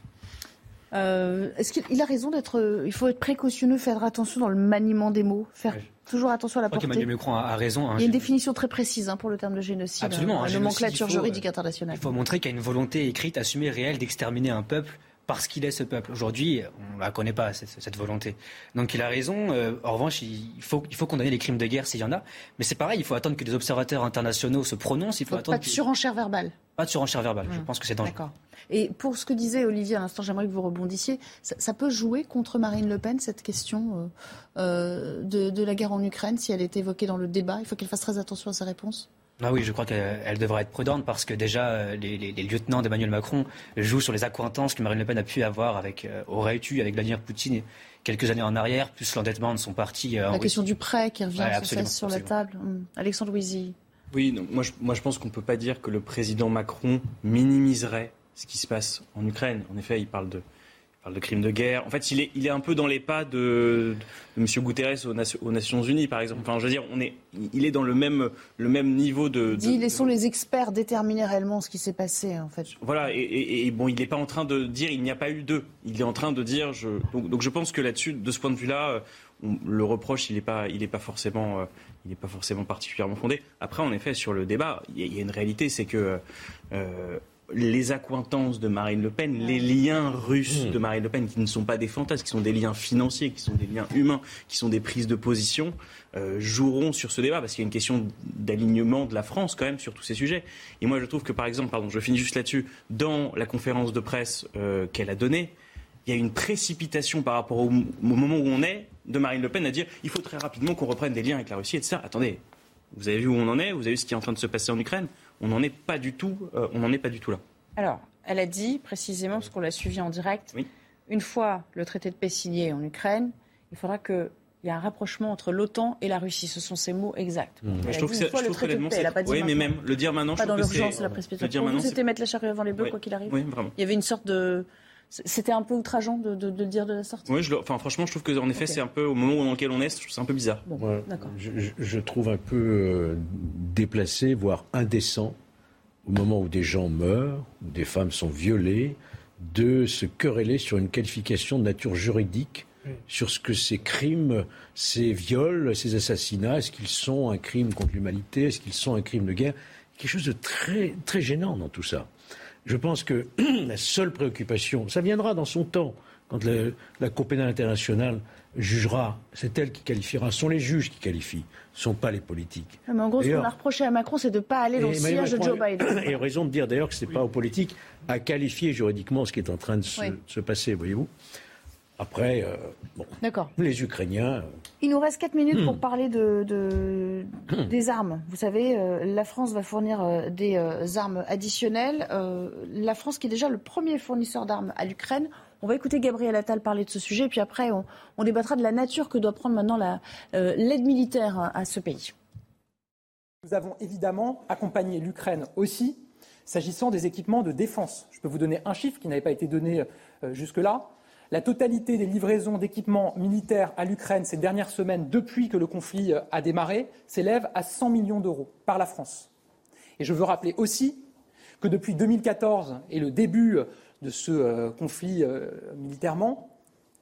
Speaker 2: Euh, Est-ce qu'il a raison d'être. Il faut être précautionneux, faire attention dans le maniement des mots, faire toujours attention à la portée.
Speaker 8: Emmanuel Macron a, raison.
Speaker 2: Hein, il y a une définition très précise hein, pour le terme de génocide.
Speaker 8: Absolument.
Speaker 2: Une nomenclature juridique internationale.
Speaker 8: Il faut montrer qu'il y a une volonté écrite, assumée, réelle d'exterminer un peuple parce qu'il est ce peuple. Aujourd'hui, on ne la connaît pas, cette, cette, volonté. Donc il a raison. Euh, en revanche, il faut, il faut condamner les crimes de guerre s'il y en a. Mais c'est pareil, il faut attendre que des observateurs internationaux se prononcent. Il faut
Speaker 2: Donc
Speaker 8: attendre
Speaker 2: pas de surenchère verbale.
Speaker 8: Pas de surenchère verbale. Je pense que c'est dangereux.
Speaker 2: D'accord. Et pour ce que disait Olivier à l'instant, j'aimerais que vous rebondissiez. Ça, ça, peut jouer contre Marine Le Pen, cette question euh, euh, de, de la guerre en Ukraine, si elle est évoquée dans le débat? Il faut qu'elle fasse très attention à ses réponses
Speaker 8: ah oui, je crois qu'elle devra être prudente parce que déjà, euh, les, les, les lieutenants d'Emmanuel Macron jouent sur les accointances que Marine Le Pen a pu avoir avec, euh, aurait eu avec Vladimir Poutine quelques années en arrière, plus l'endettement de son parti.
Speaker 2: Euh, la question du prêt qui revient
Speaker 8: ouais,
Speaker 2: sur, sur la table. Hum. Alexandre Louisy.
Speaker 9: Oui, non, moi, je, moi je pense qu'on ne peut pas dire que le président Macron minimiserait ce qui se passe en Ukraine. En effet, il parle de, parle de crimes de guerre. En fait, il est, il est un peu dans les pas de, de M. Guterres aux, Nation, aux, Nations Unies, par exemple. Enfin, je veux dire, on est, il est dans le même, le même niveau de. de
Speaker 2: Dit, laissons les experts déterminer réellement ce qui s'est passé, en fait.
Speaker 9: Voilà, et, et, et bon, il n'est pas en train de dire il n'y a pas eu d'eux. Il est en train de dire. Je... Donc, donc je pense que là-dessus, de ce point de vue-là, on, le reproche, il n'est pas, il est pas forcément. Euh, il n'est pas forcément particulièrement fondé. Après, en effet, sur le débat, il y, y, a une réalité, c'est que euh, les accointances de Marine Le Pen, les liens russes mmh. de Marine Le Pen, qui ne sont pas des fantasmes, qui sont des liens financiers, qui sont des liens humains, qui sont des prises de position, euh, joueront sur ce débat, parce qu'il y a une question d'alignement de la France quand même sur tous ces sujets. Et moi, je trouve que, par exemple, pardon, je finis juste là-dessus, dans la conférence de presse euh, qu'elle a donnée, il y a une précipitation par rapport au, au, moment où on est de Marine Le Pen à dire il faut très rapidement qu'on reprenne des liens avec la Russie, etc. Attendez, vous avez vu où on en est, vous avez vu ce qui est en train de se passer en Ukraine? On n'en est pas du tout, euh, on n'en est pas du tout là.
Speaker 2: Alors, elle a dit précisément, parce qu'on l'a suivi en direct,
Speaker 9: oui.
Speaker 2: une fois le traité de paix signé en Ukraine, il faudra qu'il y ait un rapprochement entre l'OTAN et la Russie. Ce sont ses mots exacts.
Speaker 9: Mmh. Je trouve que c'est a
Speaker 2: Oui,
Speaker 9: mais même le dire maintenant,
Speaker 2: pas
Speaker 9: je
Speaker 2: dans
Speaker 9: trouve
Speaker 2: l'urgence,
Speaker 9: que
Speaker 2: la précipitation. C'était mettre la charrue avant les bœufs,
Speaker 9: oui.
Speaker 2: quoi qu'il arrive.
Speaker 9: Oui, vraiment.
Speaker 2: Il y avait une sorte de c'était un peu outrageant de, de, de, le dire de la sorte.
Speaker 9: Oui, je le, enfin, franchement, je trouve qu'en effet, okay. c'est un peu au moment dans lequel on est, c'est un peu bizarre.
Speaker 2: Bon,
Speaker 10: ouais, je, je, trouve un peu euh, déplacé, voire indécent, au moment où des gens meurent, où des femmes sont violées, de se quereller sur une qualification de nature juridique, sur ce que ces crimes, ces viols, ces assassinats, est-ce qu'ils sont un crime contre l'humanité, est-ce qu'ils sont un crime de guerre? Quelque chose de très, très gênant dans tout ça. Je pense que la seule préoccupation, ça viendra dans son temps, quand la, la Cour pénale internationale jugera, c'est elle qui qualifiera, ce sont les juges qui qualifient, ce ne sont pas les politiques.
Speaker 2: Mais en gros, ce qu'on a reproché à Macron, c'est de ne pas aller dans le sillage de Joe Biden.
Speaker 10: Et raison de dire d'ailleurs que ce n'est oui. pas aux politiques à qualifier juridiquement ce qui est en train de se, oui. se passer, voyez-vous. Après, euh, bon, les Ukrainiens.
Speaker 2: Il nous reste 4 minutes mmh. pour parler de, de mmh. des armes. Vous savez, euh, la France va fournir euh, des armes additionnelles. Euh, la France qui est déjà le premier fournisseur d'armes à l'Ukraine. On va écouter Gabriel Attal parler de ce sujet, puis après, on, on débattra de la nature que doit prendre maintenant l'aide militaire à ce pays.
Speaker 22: Nous avons évidemment accompagné l'Ukraine aussi, s'agissant des équipements de défense. Je peux vous donner un chiffre qui n'avait pas été donné jusque-là. La totalité des livraisons d'équipements militaires à l'Ukraine ces dernières semaines, depuis que le conflit a démarré, s'élève à 100 millions d'euros par la France. Et je veux rappeler aussi que depuis 2014 et le début de ce euh, conflit euh, militairement,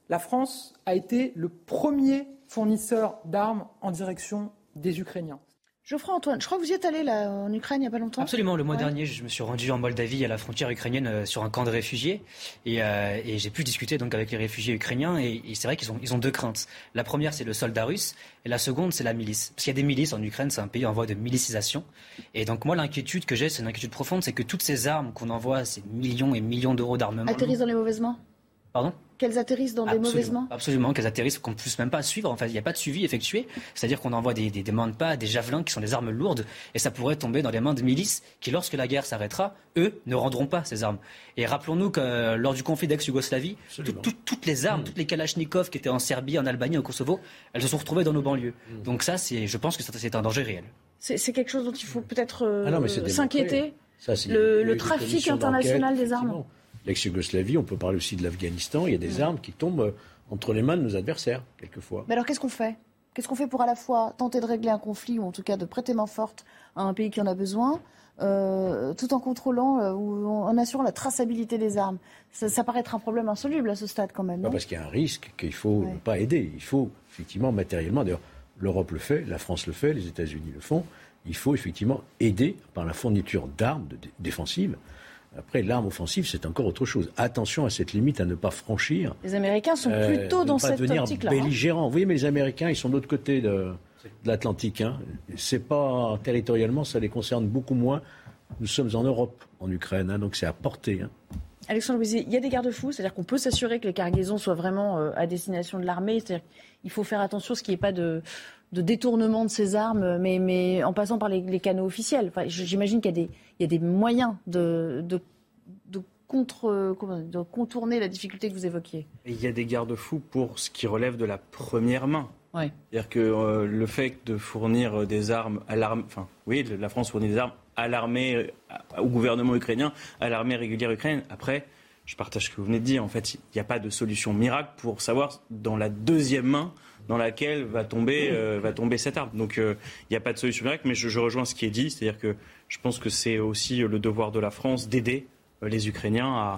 Speaker 22: la France a été le premier fournisseur d'armes en direction des Ukrainiens.
Speaker 2: Geoffroy Antoine, je crois que vous y êtes allé là, en Ukraine il n'y a pas longtemps.
Speaker 8: Absolument, le mois ouais. dernier, je me suis rendu en Moldavie à la frontière ukrainienne euh, sur un camp de réfugiés et, euh, et j'ai pu discuter donc avec les réfugiés ukrainiens et, et c'est vrai qu'ils ont, ils ont deux craintes. La première, c'est le soldat russe et la seconde, c'est la milice. Parce qu'il y a des milices en Ukraine, c'est un pays en voie de milicisation. Et donc moi, l'inquiétude que j'ai, c'est une inquiétude profonde, c'est que toutes ces armes qu'on envoie, ces millions et millions d'euros d'armement...
Speaker 2: Atterrissent dans les mauvaises mains?
Speaker 8: Pardon?
Speaker 2: Qu'elles atterrissent dans
Speaker 8: absolument,
Speaker 2: des mauvaises mains
Speaker 8: Absolument, qu'elles atterrissent, qu'on ne puisse même pas suivre. En fait, il n'y a pas de suivi effectué. C'est-à-dire qu'on envoie des, des, des pas, des javelins qui sont des armes lourdes, et ça pourrait tomber dans les mains de milices qui, lorsque la guerre s'arrêtera, eux ne rendront pas ces armes. Et rappelons-nous que euh, lors du conflit d'ex-Yougoslavie, tout, tout, toutes les armes, mmh. toutes les Kalachnikov qui étaient en Serbie, en Albanie, au Kosovo, elles se sont retrouvées dans nos banlieues. Mmh. Donc ça, c'est, je pense que c'est un danger réel.
Speaker 2: C'est quelque chose dont il faut peut-être euh, ah s'inquiéter le, trafic international des armes.
Speaker 10: L'ex-Yougoslavie, on peut parler aussi de l'Afghanistan. Il y a des armes qui tombent euh, entre les mains de nos adversaires, quelquefois.
Speaker 2: Mais alors, qu'est-ce qu'on fait? Qu'est-ce qu'on fait pour à la fois tenter de régler un conflit, ou en tout cas de prêter main forte à un pays qui en a besoin, euh, tout en contrôlant euh, ou en assurant la traçabilité des armes? Ça, paraît être un problème insoluble à ce stade quand même.
Speaker 10: Non? parce qu'il y a un risque qu'il ne faut pas aider. Il faut effectivement matériellement, d'ailleurs l'Europe le fait, la France le fait, les États-Unis le font, il faut effectivement aider par la fourniture d'armes défensives. Après, l'arme offensive, c'est encore autre chose. Attention à cette limite à ne pas franchir.
Speaker 2: Les Américains sont euh, plutôt dans cette optique-là.
Speaker 10: Hein. belligérants. Vous voyez, mais les Américains, ils sont de l'autre côté de, l'Atlantique. Hein. C'est pas territorialement, ça les concerne beaucoup moins. Nous sommes en Europe, en Ukraine, hein, donc c'est à portée. Hein.
Speaker 2: Alexandre Louisier, il y a des garde-fous, c'est-à-dire qu'on peut s'assurer que les cargaisons soient vraiment euh, à destination de l'armée. C'est-à-dire qu'il faut faire attention à ce qu'il n'y ait pas de, de détournement de ces armes, mais, mais en passant par les, canaux officiels. Enfin, J'imagine qu'il y, y, a des moyens de, de, de, contre, de contourner la difficulté que vous évoquiez.
Speaker 9: il y a des garde-fous pour ce qui relève de la première main. C'est-à-dire que euh, le fait de fournir des armes à l'armée, enfin, oui, la France fournit des armes à l'armée, euh, au gouvernement ukrainien, à l'armée régulière ukrainienne. Après, je partage ce que vous venez de dire. En fait, il n'y a pas de solution miracle pour savoir dans la deuxième main dans laquelle va tomber, euh, va tomber cette arme. Donc il n'y a pas de solution miracle, mais je, rejoins ce qui est dit, c'est-à-dire que je pense que c'est aussi le devoir de la France d'aider les Ukrainiens à,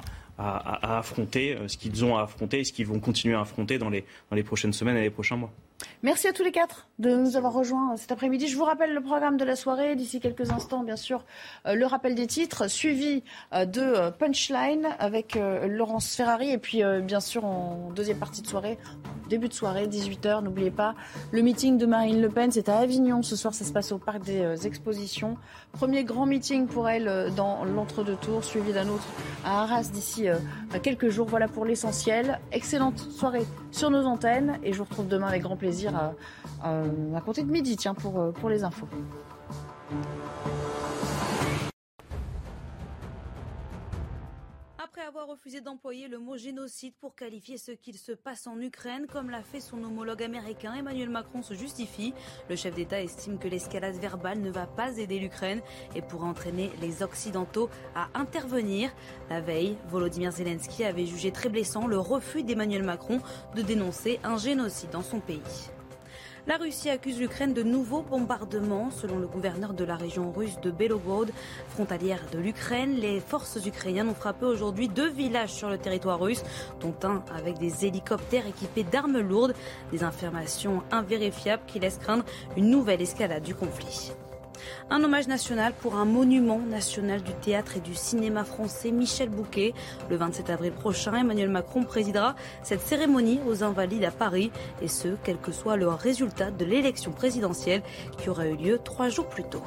Speaker 9: affronter ce qu'ils ont à affronter et ce qu'ils vont continuer à affronter dans les prochaines semaines et les prochains mois.
Speaker 2: Merci à tous les quatre de nous avoir rejoints cet après-midi. Je vous rappelle le programme de la soirée. D'ici quelques instants, bien sûr, euh, le rappel des titres, suivi euh, de euh, Punchline avec Laurence Ferrari. Et puis, bien sûr, en deuxième partie de soirée, début de soirée, 18h, n'oubliez pas, le meeting de Marine Le Pen. C'est à Avignon ce soir. Ça se passe au Parc des Expositions. Premier grand meeting pour elle dans l'entre-deux tours, suivi d'un autre à Arras d'ici quelques jours. Voilà pour l'essentiel. Excellente soirée sur nos antennes. Et je vous retrouve demain avec grand plaisir à, à, compter de midi, tiens, pour, euh, pour les infos.
Speaker 19: Après avoir refusé d'employer le mot génocide pour qualifier ce qu'il se passe en Ukraine, comme l'a fait son homologue américain, Emmanuel Macron se justifie. Le chef d'État estime que l'escalade verbale ne va pas aider l'Ukraine et pourrait entraîner les Occidentaux à intervenir. La veille, Volodymyr Zelensky avait jugé très blessant le refus d'Emmanuel Macron de dénoncer un génocide dans son pays. La Russie accuse l'Ukraine de nouveaux bombardements. Selon le gouverneur de la région russe de Belogorod, frontalière de l'Ukraine, les forces ukrainiennes ont frappé aujourd'hui deux villages sur le territoire russe, dont un avec des hélicoptères équipés d'armes lourdes. Des informations invérifiables qui laissent craindre une nouvelle escalade du conflit. Un hommage national pour un monument national du théâtre et du cinéma français, Michel Bouquet. Le 27 avril prochain, Emmanuel Macron présidera cette cérémonie aux Invalides à Paris, et ce, quel que soit le résultat de l'élection présidentielle qui aura eu lieu trois jours plus tôt.